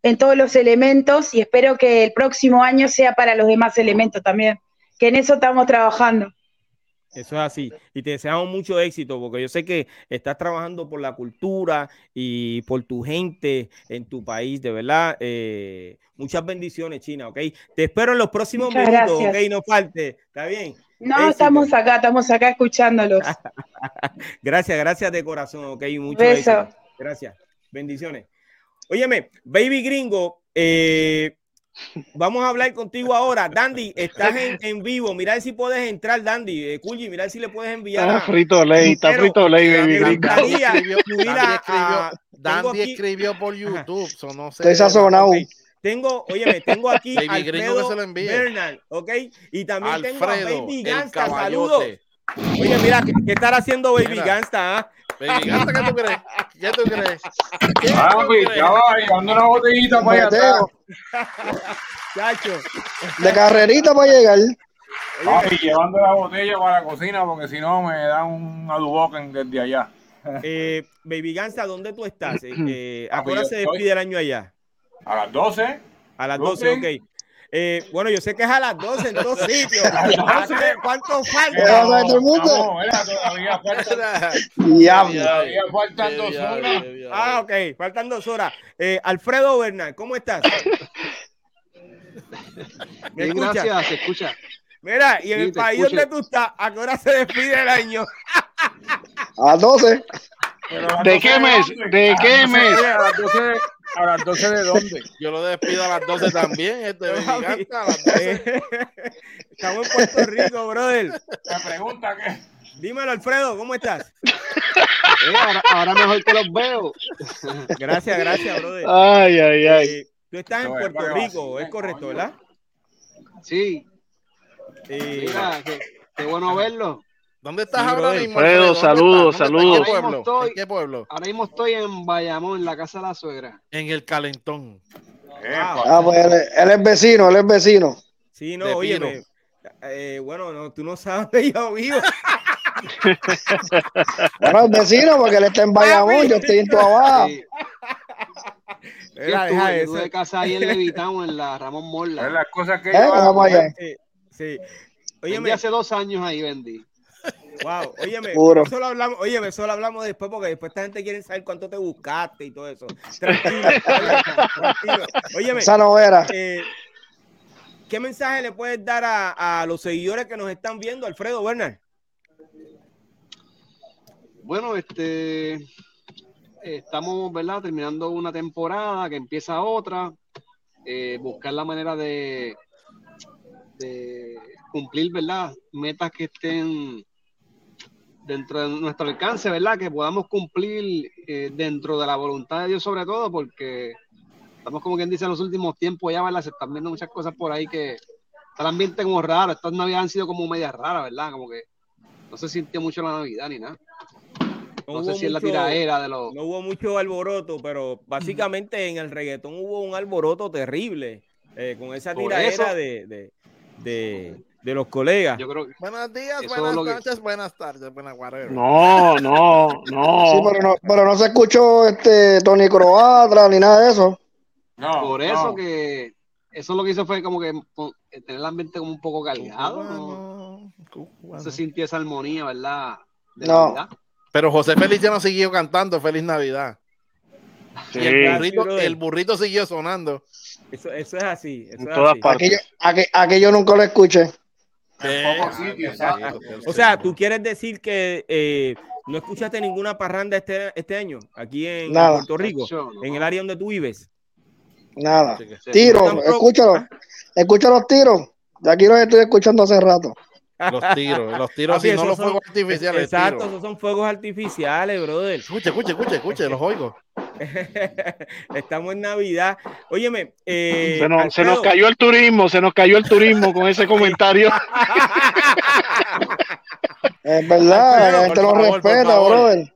en todos los elementos y espero que el próximo año sea para los demás elementos también, que en eso estamos trabajando. Eso es así. Y te deseamos mucho éxito porque yo sé que estás trabajando por la cultura y por tu gente en tu país, de verdad. eh, muchas bendiciones, China, ¿ok? Te espero en los próximos Muchas minutos, gracias. ¿ok? No falte. ¿Está bien? No, Éxito. estamos acá, estamos acá escuchándolos. (laughs) Gracias, gracias de corazón, ¿ok? Mucho Beso. éxito. Gracias. Bendiciones. Óyeme, Baby Gringo, eh, vamos a hablar contigo ahora. Dandy, estás en, en vivo. Mira si puedes entrar, Dandy. Eh, mira si le puedes enviar. Está a- frito ley, está frito ley, me baby gringo. Escribió- Dandy a- escribió, a- tengo Dandy aquí- escribió por YouTube. so no sé. Estoy sazonado. Ok. Tengo, óyeme, tengo aquí (laughs) a Alfredo se lo envíe. Bernal, ¿ok? Y también tengo a Baby Gangsta, saludos. Oye, mira, ¿qué, qué estará haciendo Baby Mira. Gangsta? ah? Baby Gangsta, ¿qué tú crees? ¿Qué tú crees? Papi, ya va, llevando una botellita para allá atrás. Chacho. De carrerita para llegar. Papi, llevando la botella para la cocina porque si no me dan un aduboken desde allá. Eh, Baby Gansa, ¿dónde tú estás? (clears throat) Eh, ¿A qué hora se estoy- despide el año allá? A las 12. A las 12, ok. Eh, bueno, yo sé que es a las 12 en dos sitios. (laughs) A las 12. ¿Cuánto ¿Qué falta? a? No, todavía (laughs) faltan, Diablo. todavía faltan dos horas. Ah, ok, faltan dos horas. Eh, Alfredo Bernal, ¿cómo estás? (laughs) ¿Me Bien, escuchas? gracias, se escucha. Mira, y en Sí, el país escucho. donde tú estás, ¿a qué hora se despide el año? A las 12. ¿De qué mes? ¿De qué mes? A las 12, a las 12 de dónde? Yo lo despido a las 12 también. Este a las 12. (laughs) Estamos en Puerto Rico, brother. Me pregunta qué. Dímelo, Alfredo, ¿cómo estás? Eh, ahora, ahora mejor que los veo. Gracias, gracias, brother. Ay, ay, ay. Eh, tú estás en Puerto Rico, es correcto, ¿verdad? Sí, Eh, mira, qué, qué bueno verlo. ¿Dónde estás Sí, ahora mismo? Alfredo, ¿Dónde saludos, saludos. ¿En qué pueblo? Ahora mismo estoy en Bayamón, en la casa de la suegra. En el calentón. Ah, pues él, es- él es vecino, él es vecino. Sí, no, De oye, me- eh, bueno, no, tú no sabes dónde (laughs) yo vivo. (laughs) Bueno, es vecino porque él está en Bayamón, yo estoy en. Sí, (laughs) Mira, yo deja estuve, yo eso. tuve casa ahí en Levitown, en la Ramón Es Morla. las cosas que ¿Eh? yo allá. Sí, sí. Vendí Óyeme, hace dos años ahí, vendí. Wow, óyeme, Puro. eso lo hablamos, óyeme, eso lo hablamos después porque después esta gente quiere saber cuánto te buscaste y todo eso. Tranquilo, (laughs) tranquilo. Óyeme, Esa no era. eh, ¿qué mensaje le puedes dar a, a los seguidores que nos están viendo, Alfredo Bernal? Bueno, este estamos, ¿verdad? Terminando una temporada que empieza otra. eh, buscar la manera de, de cumplir, ¿verdad? Metas que estén dentro de nuestro alcance, ¿verdad? Que podamos cumplir eh, dentro de la voluntad de Dios sobre todo, porque estamos como quien dice en los últimos tiempos ya, ¿verdad? Se están viendo muchas cosas por ahí que está el ambiente como raro. Estas navidades han sido como media raras, ¿verdad? Como que no se sintió mucho la Navidad ni nada. No, sé si es la tiraera de los... No hubo mucho alboroto, pero básicamente en el reggaetón hubo un alboroto terrible eh, con esa Por tiraera eso- de, de, de, de los colegas. Yo creo que Buenos días, buenas que- noches, buenas tardes, buenas whatever. No, no, no. Sí, pero no, pero no se escuchó este Tony Croatra ni nada de eso. No, por eso no. que eso lo que hizo fue como que tener el ambiente como un poco cargado, ¿no? No se sintió esa armonía, ¿verdad? De No. Navidad. Pero José Feliciano siguió cantando Feliz Navidad. Sí. Y el burrito, el burrito siguió sonando. Eso, eso es así. Eso En es todas así. partes. Aquello, aqu- aquello nunca lo escuché. Exacto. O sea, tú quieres decir que eh, no escuchaste ninguna parranda este, este año aquí en Nada. Puerto Rico, en el área donde tú vives. Nada. Tiros, escúchalo. Escucha los tiros. De aquí los estoy escuchando hace rato. Los tiros, los (laughs) tiros Papi, así, no los son- fuegos artificiales. Exacto, esos son fuegos artificiales, brother. Escuche, escuche, escuche, escuche, los oigo. (laughs) Estamos en Navidad. Óyeme, eh, Se nos, se nos Alfredo, cayó el turismo, se nos cayó el turismo con ese comentario. (laughs) Es verdad, Alfredo, la gente por respeta, favor. brother.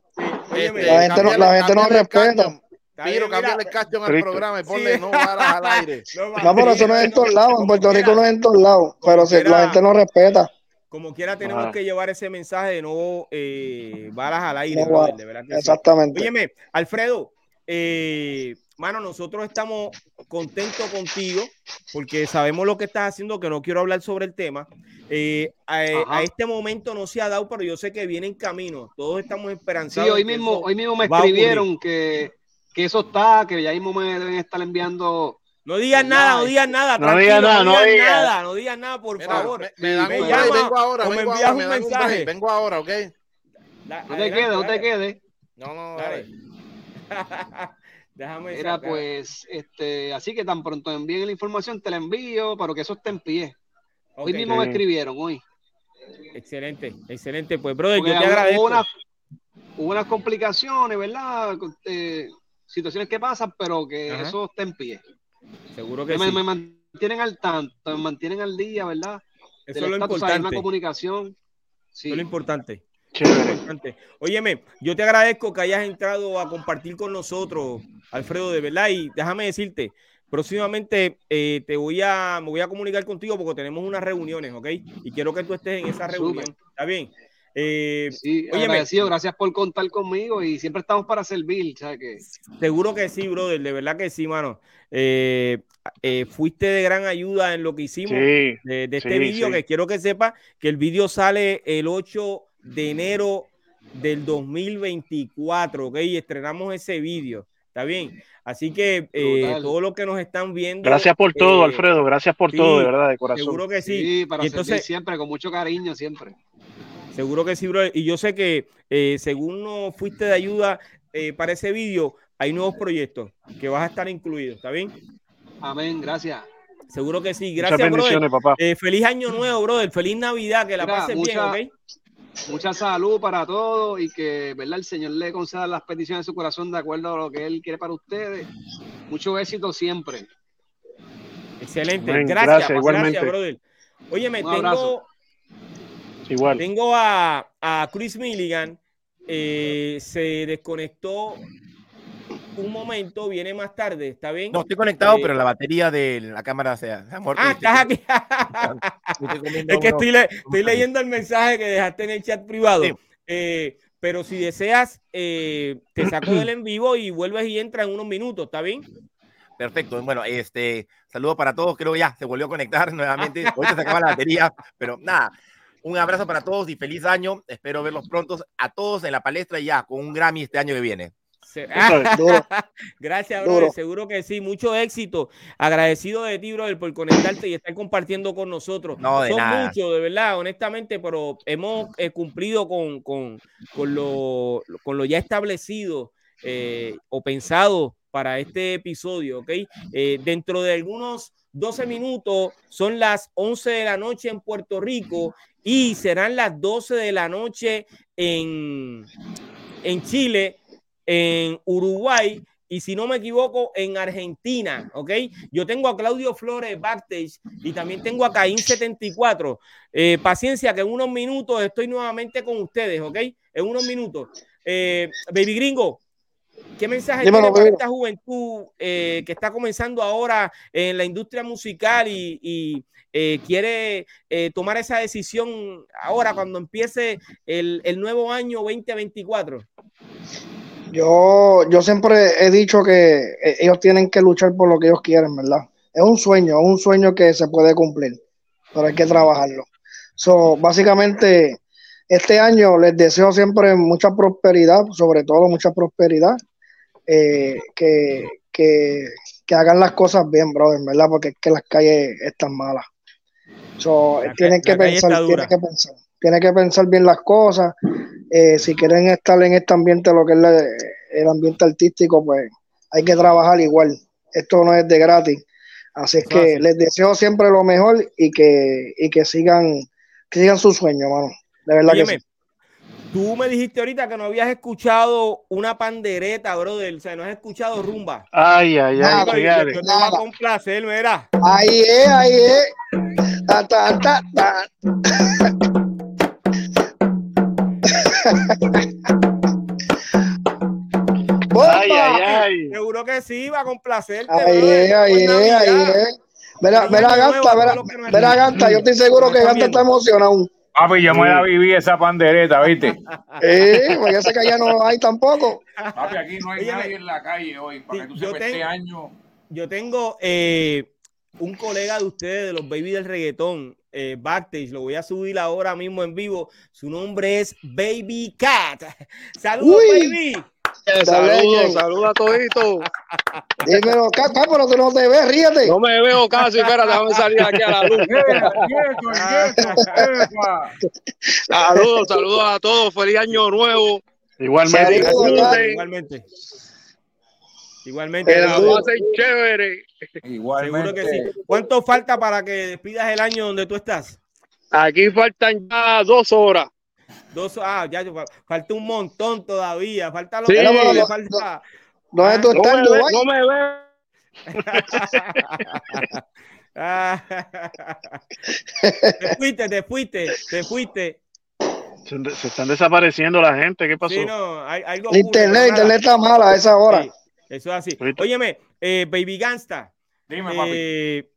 óyeme, La gente no- la gente no respeta. Piro, cámbiale el caption al Cristo. programa y ponle Sí. no varas al aire. (laughs) No, pero eso no es en todos lados. En Puerto Rico no es en todos lados. Pero si- la gente no respeta. Como quiera, tenemos Ajá. que llevar ese mensaje de no eh, balas al aire, No brother, va- de verdad que sí. Exactamente. Óyeme, Alfredo, eh, mano, nosotros estamos contentos contigo porque sabemos lo que estás haciendo, que no quiero hablar sobre el tema. Eh, a, a este momento no se ha dado, pero yo sé que viene en camino. Todos estamos Sí, esperanzados. hoy en que mismo, hoy mismo me escribieron que, que eso está, que ya mismo me deben estar enviando. No digas nada, no digas nada. No tranquilo, digas nada, no digas nada, no digas nada, por Mira, favor. Me, me dan Me llama vengo ahora, o me vengo envías ahora, un me un mensaje. vengo ahora, ¿ok? Da- No te quedes, no te quedes. No, no, Dale. dale. (laughs) Déjame Era sacar. pues, este, así que tan pronto envíen la información, te la envío, pero que eso esté en pie. Hoy mismo me escribieron, hoy. Excelente, excelente. Pues, brother, Porque yo te hubo- agradezco. Hubo unas, hubo unas complicaciones, ¿verdad? Eh, situaciones que pasan, pero que Ajá. eso está en pie. Seguro que me, sí. me mantienen al tanto, me mantienen al día, ¿verdad? Eso es lo hay una importante. comunicación. Sí. Eso es lo importante. Chévere. Óyeme, yo te agradezco que hayas entrado a compartir con nosotros, Alfredo, de verdad, y déjame decirte, próximamente eh, te voy a, me voy a comunicar contigo porque tenemos unas reuniones, ¿ok? Y quiero que tú estés en esa reunión. ¿Está bien? Eh, sí, agradecido, gracias por contar conmigo y siempre estamos para servir, ¿sabes qué? Seguro que sí, brother, de verdad que sí, mano. Eh, eh, fuiste de gran ayuda en lo que hicimos de, este vídeo, que quiero que sepa que el vídeo sale el 8 de enero del 2024, ¿ok? Y estrenamos ese vídeo, ¿está bien? Así que eh, todo lo que nos están viendo. Gracias por todo, Alfredo. Gracias por todo, de verdad, de corazón. Seguro que sí. para entonces, siempre, con mucho cariño, siempre. Seguro que sí, bro. Y yo sé que eh, según no fuiste de ayuda eh, para ese vídeo, hay nuevos proyectos que vas a estar incluidos, ¿está bien? Amén, gracias. Seguro que sí. Gracias, brother. Papá. Eh, feliz año nuevo, brother. Feliz Navidad, que la pases bien, ¿ok? Mucha salud para todos y que ¿verdad? el Señor le conceda las peticiones de su corazón de acuerdo a lo que Él quiere para ustedes. Mucho éxito siempre. Excelente. gracias, gracias, gracias brother. Oye, me tengo, Igual. Tengo a, a Chris Milligan. Eh, se desconectó un momento, viene más tarde, ¿está bien? No, estoy conectado, eh, pero la batería de la cámara se ha, muerto. Ah, estás aquí. (laughs) es que estoy, estoy, leyendo el mensaje que dejaste en el chat privado. Eh, pero si deseas, te saco del en vivo y vuelves y entras en unos minutos, ¿está bien? Perfecto. Bueno, este saludo para todos. Creo que ya se volvió a conectar (laughs) nuevamente. Hoy se acaba la batería, (laughs) pero nada. Un abrazo para todos y feliz año. Espero verlos pronto a todos en la palestra y ya con un Grammy este año que viene. (laughs) Gracias, brother. Seguro que sí. Mucho éxito. Agradecido de ti, brother, por conectarte y estar compartiendo con nosotros. No, de Son muchos, de verdad, honestamente, pero hemos eh, cumplido con, con, con, lo, con lo ya establecido eh, o pensado para este episodio, ¿ok? Eh, dentro de algunos 12 minutos, son las 11 de la noche en Puerto Rico y serán las 12 de la noche en, en Chile, en Uruguay y si no me equivoco, en Argentina, ¿ok? Yo tengo a Claudio Flores backstage y también tengo a Caín 74. Eh, paciencia, que en unos minutos estoy nuevamente con ustedes, ¿ok? En unos minutos. Eh, Baby Gringo, ¿qué mensaje tiene para esta juventud eh, que está comenzando ahora en la industria musical y, eh, quiere tomar esa decisión ahora cuando empiece el, nuevo año 2024? Yo, yo siempre he dicho que eh, ellos tienen que luchar por lo que ellos quieren, ¿verdad? Es un sueño, es un sueño que se puede cumplir, pero hay que trabajarlo. So, básicamente, este año les deseo siempre mucha prosperidad, sobre todo mucha prosperidad, que, que, que, hagan las cosas bien, brother, ¿verdad? Porque es que las calles están malas. So, tienen, que pensar, tienen que pensar, tienen que pensar bien las cosas. Eh, si quieren estar en este ambiente, lo que es el ambiente artístico, pues hay que trabajar igual. Esto no es de gratis. Así es que les deseo siempre lo mejor y que, y que sigan, que sigan su sueño, mano. De verdad que sí. Tú me dijiste ahorita que no habías escuchado una pandereta, brother. O sea, no has escuchado rumba. Ay, ay, ay. Yo, yo te va a complacer, mira. Ahí es, ahí es. Ta, ta, ta, ta. Ay, ay, ay. Seguro que sí, va a complacerte. Ahí es, ahí es, ahí es. Verá, verá, Ganta, verá, verá, Ganta. Yo estoy seguro que Ganta está emocionado. Papi, yo me la viví esa pandereta, ¿viste? Eh, porque sé que allá no hay tampoco. Papi, aquí no hay nadie en la calle hoy, para que tú yo este año. Yo tengo eh, un colega de ustedes, de los baby del reggaetón, eh, backstage, lo voy a subir ahora mismo en vivo. Su nombre es Baby Cat. (laughs) Saludos, baby. Saludos, saludos a toditos. (laughs) Dímelo, pero tú no te ves, ríete. No me veo casi, espérate, déjame salir aquí a la luz. (laughs) saludos, saludos a todos, feliz año nuevo. Igualmente. igualmente. Igualmente. Chévere. Igualmente. Seguro que sí. ¿Cuánto falta para que despidas el año donde tú estás? Aquí faltan ya dos horas. Dos, ah, ya falta un montón todavía. Falta lo sí, que no, le falta. No, no, no, no, me ve, no me ve. (laughs) te fuiste, te fuiste, te fuiste. Se, se están desapareciendo la gente. ¿Qué pasó? Sí, no, hay, algo El ocurre, internet, pero internet está mala a esa hora. Sí, eso es así. Óyeme, eh, Baby Gangsta. Dime, papi. eh,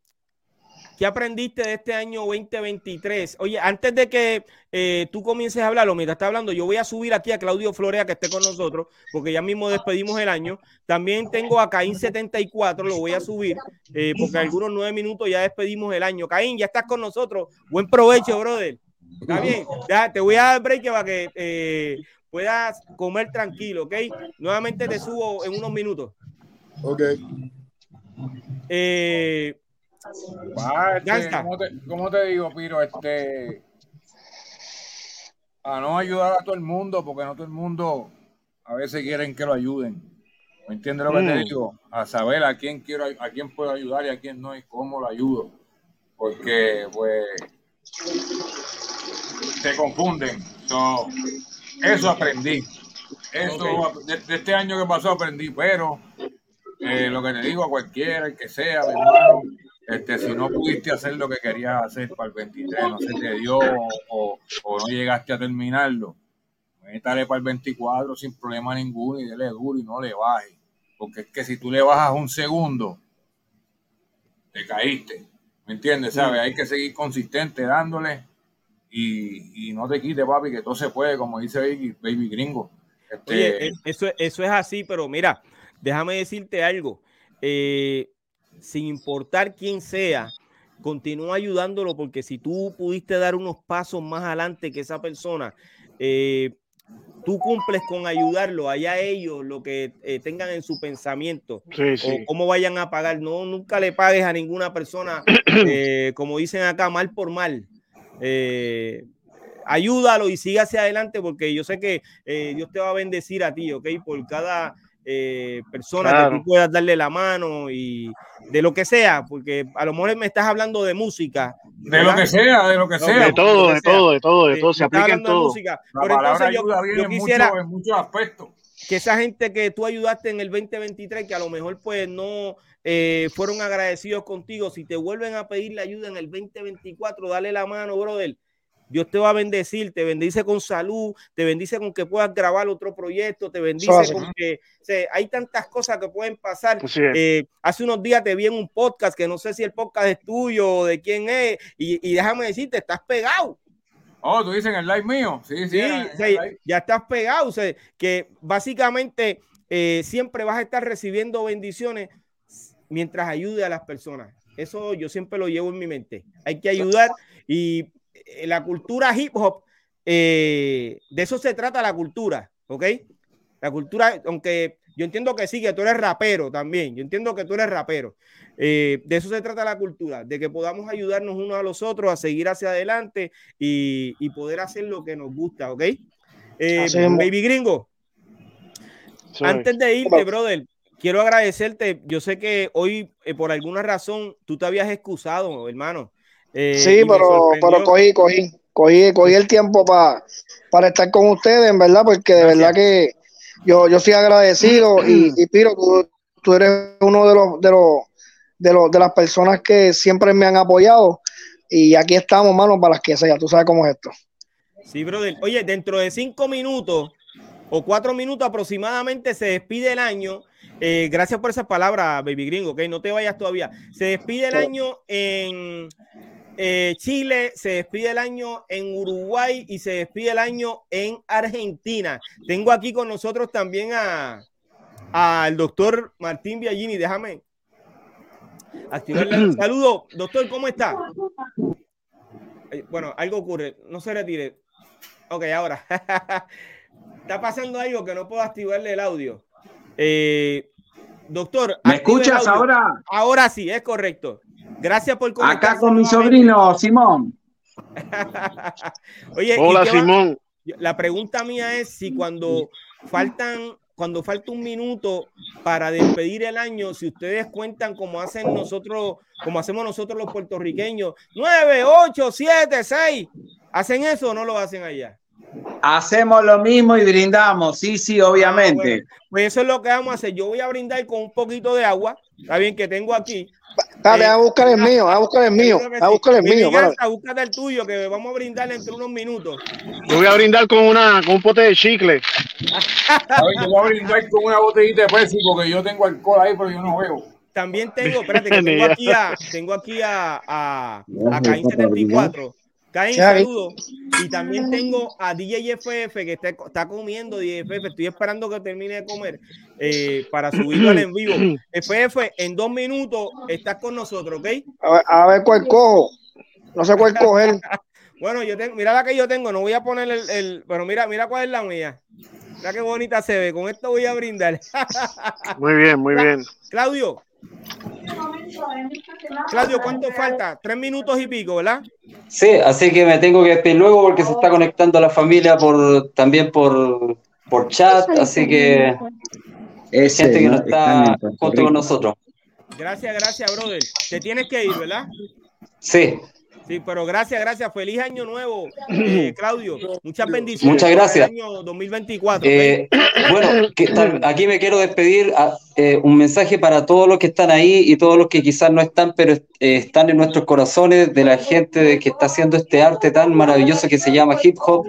¿Qué aprendiste de este año 2023? Oye, antes de que eh, tú comiences a hablarlo, mientras estás hablando, yo voy a subir aquí a Claudio Florea que esté con nosotros, porque ya mismo despedimos el año. También tengo a Caín 74, lo voy a subir, eh, porque algunos nueve minutos ya despedimos el año. Caín, ya estás con nosotros. Buen provecho, brother. Está bien. Ya, te voy a dar break para que eh, puedas comer tranquilo, ¿ok? Nuevamente te subo en unos minutos. Ok. Eh, Va, este. ¿cómo, te, cómo te digo, Piro? Este, a no ayudar a todo el mundo, porque no todo el mundo a veces quieren que lo ayuden. ¿Me entiendes lo que te Mm. digo? A saber a quién quiero, a quién puedo ayudar y a quién no y cómo lo ayudo. Porque, pues, te confunden. So, eso aprendí. Eso, de, de este año que pasó aprendí, pero eh, lo que te digo a cualquiera, el que sea, mi hermano, este, si no pudiste hacer lo que querías hacer para el 23, no se te dio o, o- o no llegaste a terminarlo, métale para el 24 sin problema ninguno y dele duro y no le bajes. Porque es que si tú le bajas un segundo, te caíste. ¿Me entiendes? ¿Sabes? Hay que seguir consistente dándole y, y no te quites, papi, que todo se puede, como dice Baby, Baby Gringo. Este, Oye, eh, eso, eso es así, pero mira, déjame decirte algo. Eh, sin importar quién sea, continúa ayudándolo porque si tú pudiste dar unos pasos más adelante que esa persona, eh, tú cumples con ayudarlo, allá ellos lo que eh, tengan en su pensamiento Sí, sí. o cómo vayan a pagar. No, nunca le pagues a ninguna persona, (clears throat) eh, como dicen acá, mal por mal. Eh, ayúdalo y siga hacia adelante porque yo sé que eh, Dios te va a bendecir a ti, ¿ok? Por cada eh, persona que tú puedas darle la mano y de lo que sea, porque a lo mejor me estás hablando de música. De lo que sea, de lo que sea. De todo, de sea. todo, de todo, de Eh, todo. Se aplica en todo. música, La pero palabra entonces yo, ayuda viene yo en, quisiera muchos- en muchos aspectos. que esa gente que tú ayudaste en el 2023, que a lo mejor pues no eh, fueron agradecidos contigo, si te vuelven a pedir la ayuda en el 2024, dale la mano, brother. Dios te va a bendecir, te bendice con salud, te bendice con que puedas grabar otro proyecto, te bendice con que o sea, hay tantas cosas que pueden pasar. Así es. Eh, hace unos días te vi en un podcast que no sé si el podcast es tuyo o de quién es, y, y déjame decirte, estás pegado. Oh, tú dices en el live mío. Sí, sí. Sí, era o sea, ya estás pegado, o sea, que básicamente eh, siempre vas a estar recibiendo bendiciones mientras ayude a las personas. Eso yo siempre lo llevo en mi mente. Hay que ayudar y eh, la cultura hip hop, eh, de eso se trata la cultura, ¿ok? La cultura, aunque yo entiendo que sí, que tú eres rapero también, yo entiendo que tú eres rapero. Eh, de eso se trata la cultura, de que podamos ayudarnos unos a los otros a seguir hacia adelante y, y poder hacer lo que nos gusta, ¿ok? Eh, baby gringo, antes de irte, brother, quiero agradecerte. Yo sé que hoy, eh, por alguna razón, tú te habías excusado, hermano. Eh, Sí, pero, pero cogí, cogí, cogí, cogí el tiempo pa- para estar con ustedes, en verdad, porque de verdad que yo, yo soy agradecido y, (clears throat) y Piro, tú, tú eres uno de los, de los, de los, de las personas que siempre me han apoyado y aquí estamos, mano, para las que sea, tú sabes cómo es esto. Sí, brother. Oye, dentro de cinco minutos o cuatro minutos aproximadamente se despide el año. Eh, gracias por esas palabras, baby gringo, ok, no te vayas todavía. Se despide el año en eh, Chile, se despide el año en Uruguay y se despide el año en Argentina. Tengo aquí con nosotros también a al doctor Martín Biagini. Déjame activarle. (clears throat) Saludo, doctor, ¿cómo está? Bueno, algo ocurre, no se retire. Ok, ahora. (laughs) Está pasando algo que no puedo activarle el audio. Eh, doctor. ¿Me escuchas ahora? Ahora sí, es correcto. Gracias por Acá con mi sobrino, Simón. (laughs) Oye, ¿y Hola, va- Simón. La pregunta mía es si cuando faltan, cuando falta un minuto para despedir el año, si ustedes cuentan como hacen nosotros, como hacemos nosotros los puertorriqueños, 9, 8, 7, 6, ¿hacen eso o no lo hacen allá? Hacemos lo mismo y brindamos, sí, sí, obviamente. Pues eso es lo que vamos a hacer. Yo voy a brindar con un poquito de agua, está bien que tengo aquí. Dale, a buscar el mío, a buscar el mío, a buscar el mío. A buscar el tuyo, que vamos a brindar entre unos minutos. Yo voy a brindar con, una, con un pote de chicle. (laughs) yo voy a brindar con una botellita de Pepsi porque yo tengo alcohol ahí, pero yo no veo. También tengo, espérate, que (laughs) tengo aquí a, tengo aquí a, a, a Caín 74 Caín, saludo. Y también tengo a DJ FF que está, está comiendo. DJ FF, estoy esperando que termine de comer eh, para subirlo al en vivo. (clears throat) FF, en dos minutos estás con nosotros, ¿ok? A ver, cuál cojo. No sé cuál coger. (laughs) bueno, yo tengo, mira la que yo tengo, no voy a poner el, el, pero mira, mira cuál es la mía. Mira qué bonita se ve. Con esto voy a brindar. (laughs) muy bien, muy bien. Claudio, Claudio, ¿cuánto falta? Tres minutos y pico, ¿verdad? Sí, así que me tengo que despedir luego porque se está conectando la familia por también por, por chat, así que es gente que no está junto con nosotros. Gracias, gracias, brother. Te tienes que ir, ¿verdad? Sí. Sí, pero gracias, gracias. Feliz año nuevo, eh, (clears throat) Claudio. Muchas bendiciones. Muchas gracias. año 2024. Eh, (clears throat) bueno, aquí me quiero despedir. A, eh, un mensaje para todos los que están ahí y todos los que quizás no están, pero están en nuestros corazones, de la gente que está haciendo este arte tan maravilloso que se llama hip hop.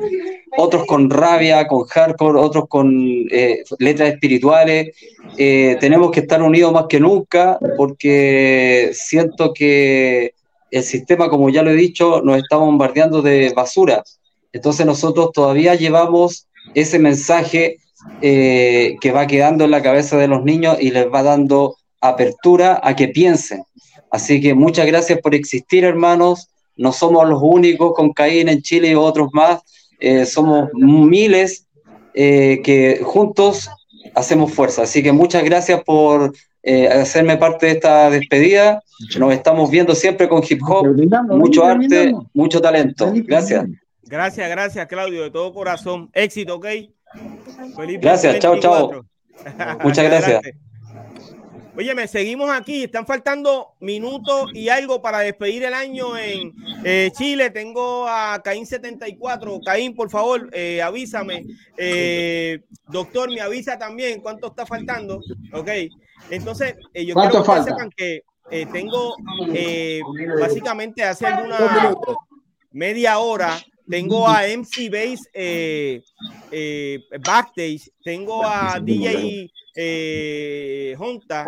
Otros con rabia, con hardcore, otros con letras espirituales. tenemos que estar unidos más que nunca porque siento que el sistema, como ya lo he dicho, nos está bombardeando de basura. Entonces nosotros todavía llevamos ese mensaje eh, que va quedando en la cabeza de los niños y les va dando apertura a que piensen. Así que muchas gracias por existir, hermanos. No somos los únicos con Caín en Chile y otros más. Eh, somos miles eh, que juntos hacemos fuerza. Así que muchas gracias por hacerme parte de esta despedida nos estamos viendo siempre con hip hop, mucho arte, mucho talento. Gracias. Gracias, gracias, Claudio, de todo corazón. Éxito, ¿ok? gracias, chao, chao. Muchas gracias. Oye, me seguimos aquí. Están faltando minutos y algo para despedir el año en eh, Chile. Tengo a Caín 74. Caín, por favor, eh, avísame. Eh, doctor, me avisa también cuánto está faltando. Ok. Entonces, yo quiero que sepan que eh, tengo eh, básicamente hace alguna media hora tengo a MC Base eh, backstage, tengo a DJ eh, Honta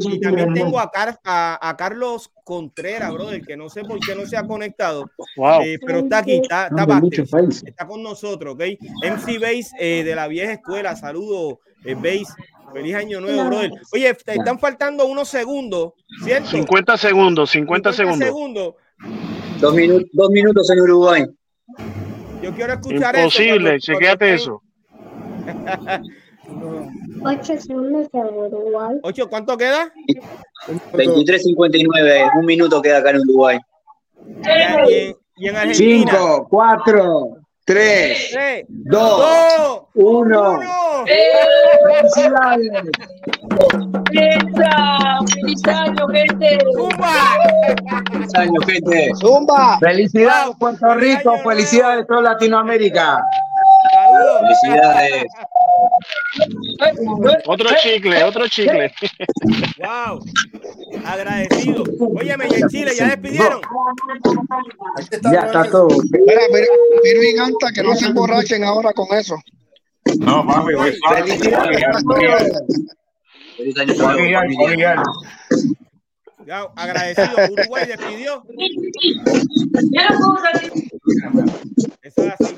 y también tengo a, a, Carlos Contreras, brother, que no sé por qué no se ha conectado, pero está aquí, está, está, backstage, está con nosotros, ¿ok? MC Base de la vieja escuela, saludo, Base. Feliz año nuevo, brother. Oye, te están faltando unos segundos, ¿cierto? 50 segundos, 50, segundos. Dos, minutos, dos minutos en Uruguay. Yo quiero escuchar Imposible, eso. chequéate eso. Ocho segundos en Uruguay. ¿Ocho? ¿Cuánto queda? 23.59, un minuto queda acá en Uruguay. Y, en Argentina. Cinco, cuatro, 3, 2, 1. ¡Felicidades! ¡Feliz año, gente! ¡Zumba! ¡Feliz año, gente! ¡Zumba! ¡Felicidades, Puerto Rico! ¡Felicidades, toda Latinoamérica! ¡Felicidades! Otro chicle, otro chicle. Wow, agradecido. Óyeme, y en Chile ya despidieron. Ya está todo. Mira, mira, mira y canta que no se emborrachen ahora con eso. No, mami, felicidades. Ya, agradecido. Uruguay despidió. Eso es así.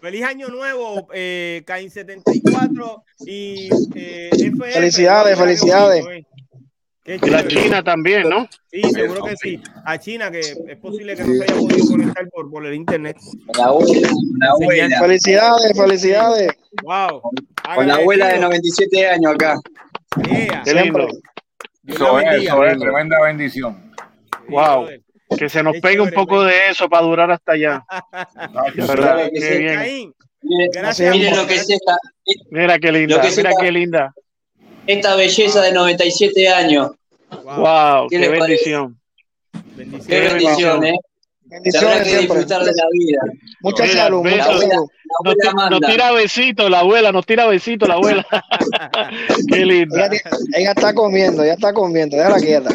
Feliz año nuevo, eh, Cain 74 y eh, Felicidades, felicidades. Y la China también, ¿no? Sí, seguro que sí. A China, que es posible que no se haya podido conectar por, por el internet. La abuela, la abuela. Felicidades, felicidades. Wow. Con la abuela de 97 años acá. Yeah. Qué lindo. Eso es, eso es tremenda bendición. Wow. Que se nos pegue un poco de eso para durar hasta allá. qué bien. Miren lo que es esta. Mira qué linda, mira qué linda. Esta belleza de 97 años. Wow, qué, bendición. bendición. Qué bendición, ¿eh? Bendiciones que disfrutar de la vida. Mucha Mira, salud, mucha salud. Nos, tira besitos la abuela, nos tira besitos la abuela. (laughs) Qué linda. Ella, ella está comiendo, ella está comiendo, déjala quieta.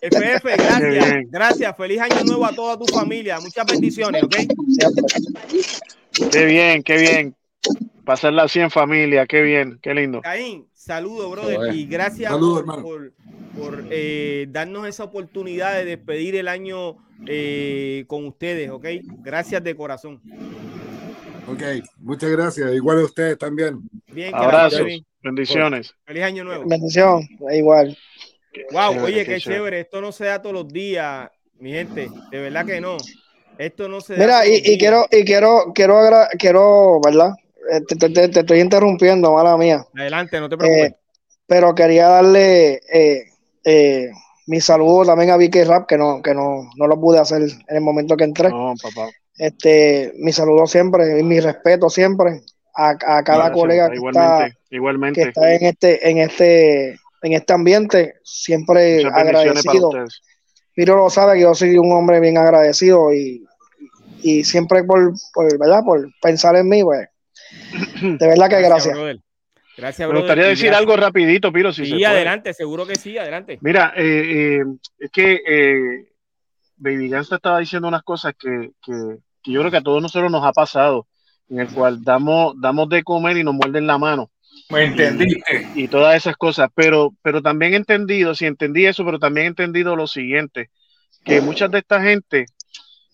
FF, gracias, gracias. Feliz año nuevo a toda tu familia. Muchas bendiciones, ¿ok? Qué bien, qué bien. Pasarla así en familia, qué bien, qué lindo. Caín, saludo, brother, y gracias Saludos, por, por- por, eh, darnos esa oportunidad de despedir el año eh, con ustedes, ¿ok? Gracias de corazón. Ok, muchas gracias. Igual a ustedes también. Bien, Abrazos, bendiciones. Feliz año nuevo. Bendición, igual. Wow, Chévere, oye, qué qué chévere. chévere. Esto no se da todos los días, mi gente. De verdad que no. Esto no se da. Mira, todos y, y quiero, y quiero, quiero, agra- quiero, ¿verdad? Eh, Te, te- te- te estoy interrumpiendo, mala mía. Adelante, no te preocupes. Eh, pero quería darle eh, eh, mi saludo también a Vicky Rap, que no, que no, no lo pude hacer en el momento que entré. No, papá. Este, mi saludo siempre y mi respeto siempre a, a cada Gracias, colega que igualmente, está, que igualmente. está en este, en este, en este ambiente, siempre Muchas agradecido. ustedes. Piro lo sabe que yo soy un hombre bien agradecido y, y siempre por, por, ¿verdad? por pensar en mí, pues, (clears throat) de verdad que gracias. Gracias, Me gustaría decir gracias. algo rapidito, Piro, si Sí, se puede. adelante, seguro que sí, adelante. Mira, eh, eh, es que eh, Baby Gangsta estaba diciendo unas cosas que, que, que yo creo que a todos nosotros nos ha pasado, en el cual damos, damos de comer y nos muerden la mano. ¿Me entendiste? Y, y todas esas cosas, pero, pero también he entendido, sí entendí eso, pero también he entendido lo siguiente, que muchas de esta gente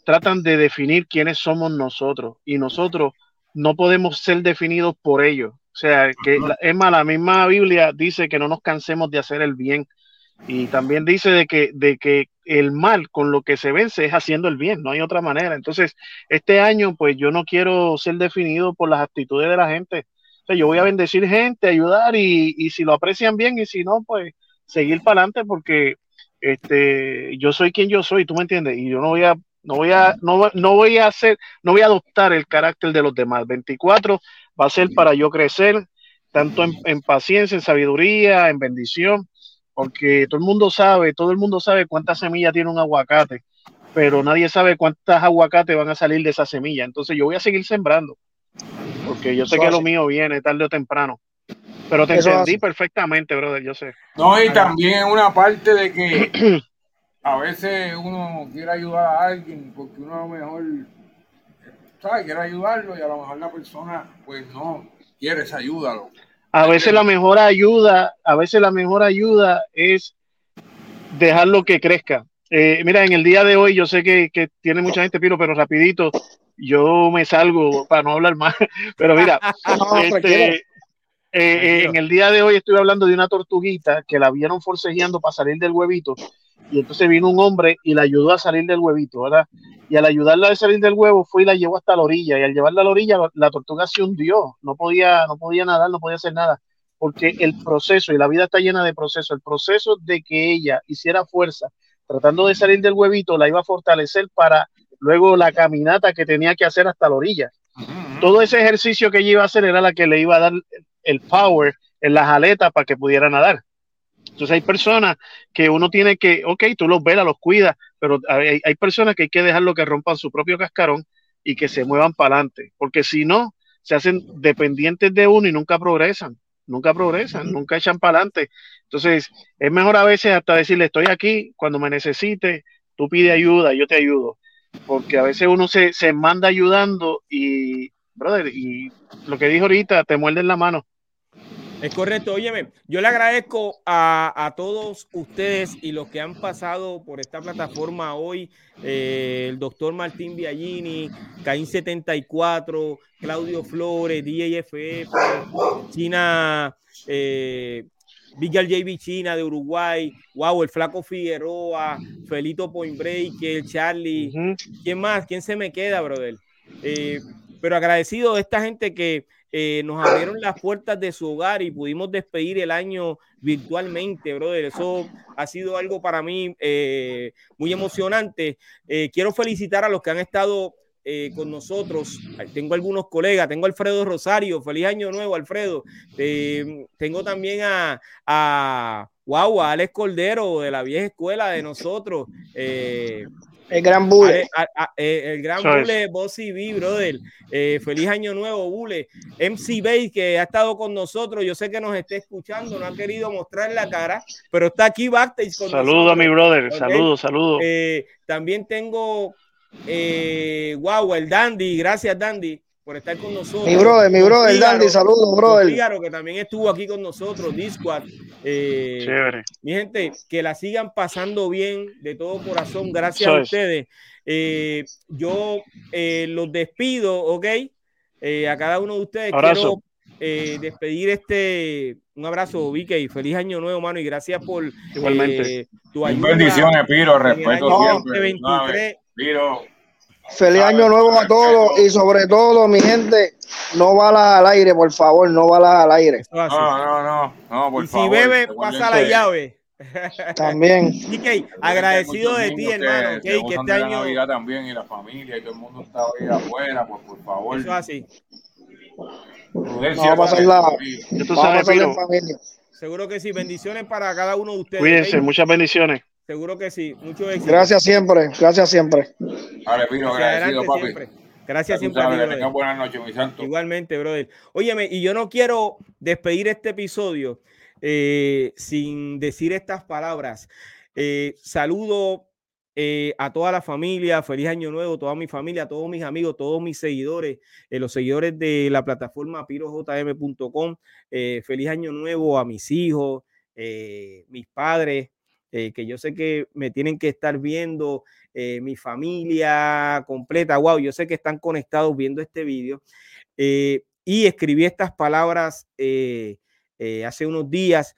tratan de definir quiénes somos nosotros y nosotros no podemos ser definidos por ellos. O sea, que es más, la misma Biblia dice que no nos cansemos de hacer el bien y también dice de que, de que el mal con lo que se vence es haciendo el bien, no hay otra manera. Entonces, este año, pues yo no quiero ser definido por las actitudes de la gente. O sea, yo voy a bendecir gente, ayudar y, y si lo aprecian bien y si no, pues seguir para adelante porque este, yo soy quien yo soy, tú me entiendes, y yo no voy a, no voy a, no, no voy a hacer, no voy a adoptar el carácter de los demás. 24 va a ser para yo crecer, tanto en, en paciencia, en sabiduría, en bendición, porque todo el mundo sabe, todo el mundo sabe cuántas semillas tiene un aguacate, pero nadie sabe cuántas aguacates van a salir de esa semilla. Entonces yo voy a seguir sembrando, porque yo sé que lo mío viene tarde o temprano. Pero te Eso entendí perfectamente, brother, yo sé. No, y también es una parte de que (clears throat) a veces uno quiere ayudar a alguien porque uno a lo mejor, ¿sabes? Quiere ayudarlo y a lo mejor la persona, pues no quiere esa ayuda. loco. A veces la mejor ayuda, a veces la mejor ayuda es dejarlo que crezca. Eh, mira, en el día de hoy yo sé que, que tiene mucha gente, Piro, pero rapidito, yo me salgo para no hablar más. (laughs) Pero mira, (laughs) No, este, eh, eh, en el día de hoy estoy hablando de una tortuguita que la vieron forcejeando para salir del huevito y entonces vino un hombre y la ayudó a salir del huevito, ¿verdad? Y al ayudarla a salir del huevo fue y la llevó hasta la orilla y al llevarla a la orilla la tortuga se hundió, no podía, no podía nadar, no podía hacer nada, porque el proceso y la vida está llena de procesos, el proceso de que ella hiciera fuerza tratando de salir del huevito la iba a fortalecer para luego la caminata que tenía que hacer hasta la orilla. Todo ese ejercicio que ella iba a hacer era la que le iba a dar el power en las aletas para que pudiera nadar. Entonces hay personas que uno tiene que, ok, tú los velas, los cuidas, pero hay, hay personas que hay que dejarlo que rompan su propio cascarón y que se muevan para adelante, porque si no, se hacen dependientes de uno y nunca progresan, nunca progresan, nunca echan para adelante. Entonces es mejor a veces hasta decirle, estoy aquí, cuando me necesite, tú pide ayuda, yo te ayudo, porque a veces uno se, se manda ayudando y, brother, y lo que dijo ahorita, te muerden la mano. Es correcto, óyeme, yo le agradezco a, a todos ustedes y los que han pasado por esta plataforma hoy, eh, el doctor Martín Biagini, Caín 74, Claudio Flores, DJFF, China, eh, Big JB China de Uruguay, wow, el Flaco Figueroa, Felito Point Breaker, Charlie, ¿quién más? ¿Quién se me queda, brother? Eh, pero agradecido de esta gente que eh, nos abrieron las puertas de su hogar y pudimos despedir el año virtualmente, brother. Eso ha sido algo para mí eh, muy emocionante. Quiero felicitar a los que han estado eh, con nosotros. Tengo algunos colegas, tengo a Alfredo Rosario, feliz año nuevo, Alfredo. Eh, tengo también a, a, wow, a Alex Cordero de la vieja escuela de nosotros. Eh, El gran Bule. Eh, el gran Bule, Bossy B, brother. Eh, feliz año nuevo, Bule. MC Base, que ha estado con nosotros. Yo sé que nos está escuchando, no ha querido mostrar la cara, pero está aquí backstage con Saludo a mi brother, saludo, saludo. Eh, también tengo, wow, el Dandy. Gracias, Dandy por estar con nosotros. Mi brother, mi brother, Dandy, saludos, brother. Fígaro, que también estuvo aquí con nosotros, Discord. Eh, mi gente, que la sigan pasando bien de todo corazón, gracias a ustedes. Eh, yo eh, los despido, ¿ok? Eh, a cada uno de ustedes quiero despedir este, un abrazo, Vicky, feliz año nuevo, mano, y gracias por Igualmente. tu ayuda. Bendiciones, Piro, respeto siempre. 23, Feliz año nuevo a todos y sobre todo, mi gente, no balas al aire, por favor, no balas al aire. No, no, no, no por y si bebe, pasa la llave. (laughs) También. Agradecido de ti, hermano. Que, que este año. Navidad también y la familia y todo el mundo está hoy afuera, pues por favor. Eso así. Vamos a pasar la, vamos a familia. Seguro que sí. Bendiciones para cada uno de ustedes. Cuídense, muchas bendiciones. Seguro que sí. Mucho éxito. Gracias siempre. Gracias siempre. Vale, Pino, agradecido, papi. Siempre. Gracias siempre. buenas noches, mi santo. Igualmente, brother. Óyeme, y yo no quiero despedir este episodio eh, sin decir estas palabras. Eh, saludo eh, a toda la familia, feliz año nuevo, toda mi familia, todos mis amigos, todos mis seguidores, los seguidores de la plataforma pirojm.com. feliz año nuevo a mis hijos, mis padres, eh, que yo sé que me tienen que estar viendo, eh, mi familia completa, wow, yo sé que están conectados viendo este vídeo. Eh, y escribí estas palabras hace unos días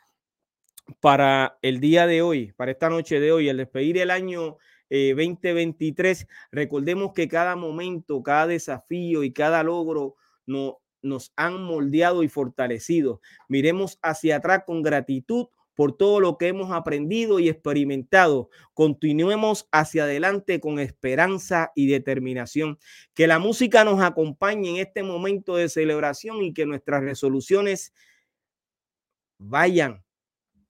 para el día de hoy, para esta noche de hoy, al despedir el año 2023. Recordemos que cada momento, cada desafío y cada logro no, nos han moldeado y fortalecido. Miremos hacia atrás con gratitud por todo lo que hemos aprendido y experimentado. Continuemos hacia adelante con esperanza y determinación. Que la música nos acompañe en este momento de celebración y que nuestras resoluciones vayan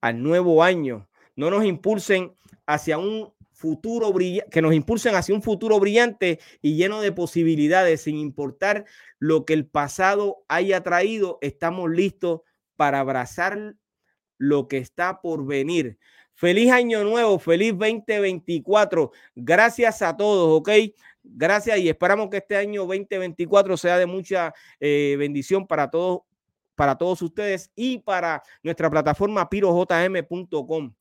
al nuevo año. No nos impulsen hacia un futuro brillante, que nos impulsen hacia un futuro brillante y lleno de posibilidades, sin importar lo que el pasado haya traído, estamos listos para abrazar lo que está por venir. Feliz año nuevo, feliz 2024. Gracias a todos, ¿ok? Gracias y esperamos que este año 2024 sea de mucha eh, bendición para todos, para todos ustedes y para nuestra plataforma pirojm.com.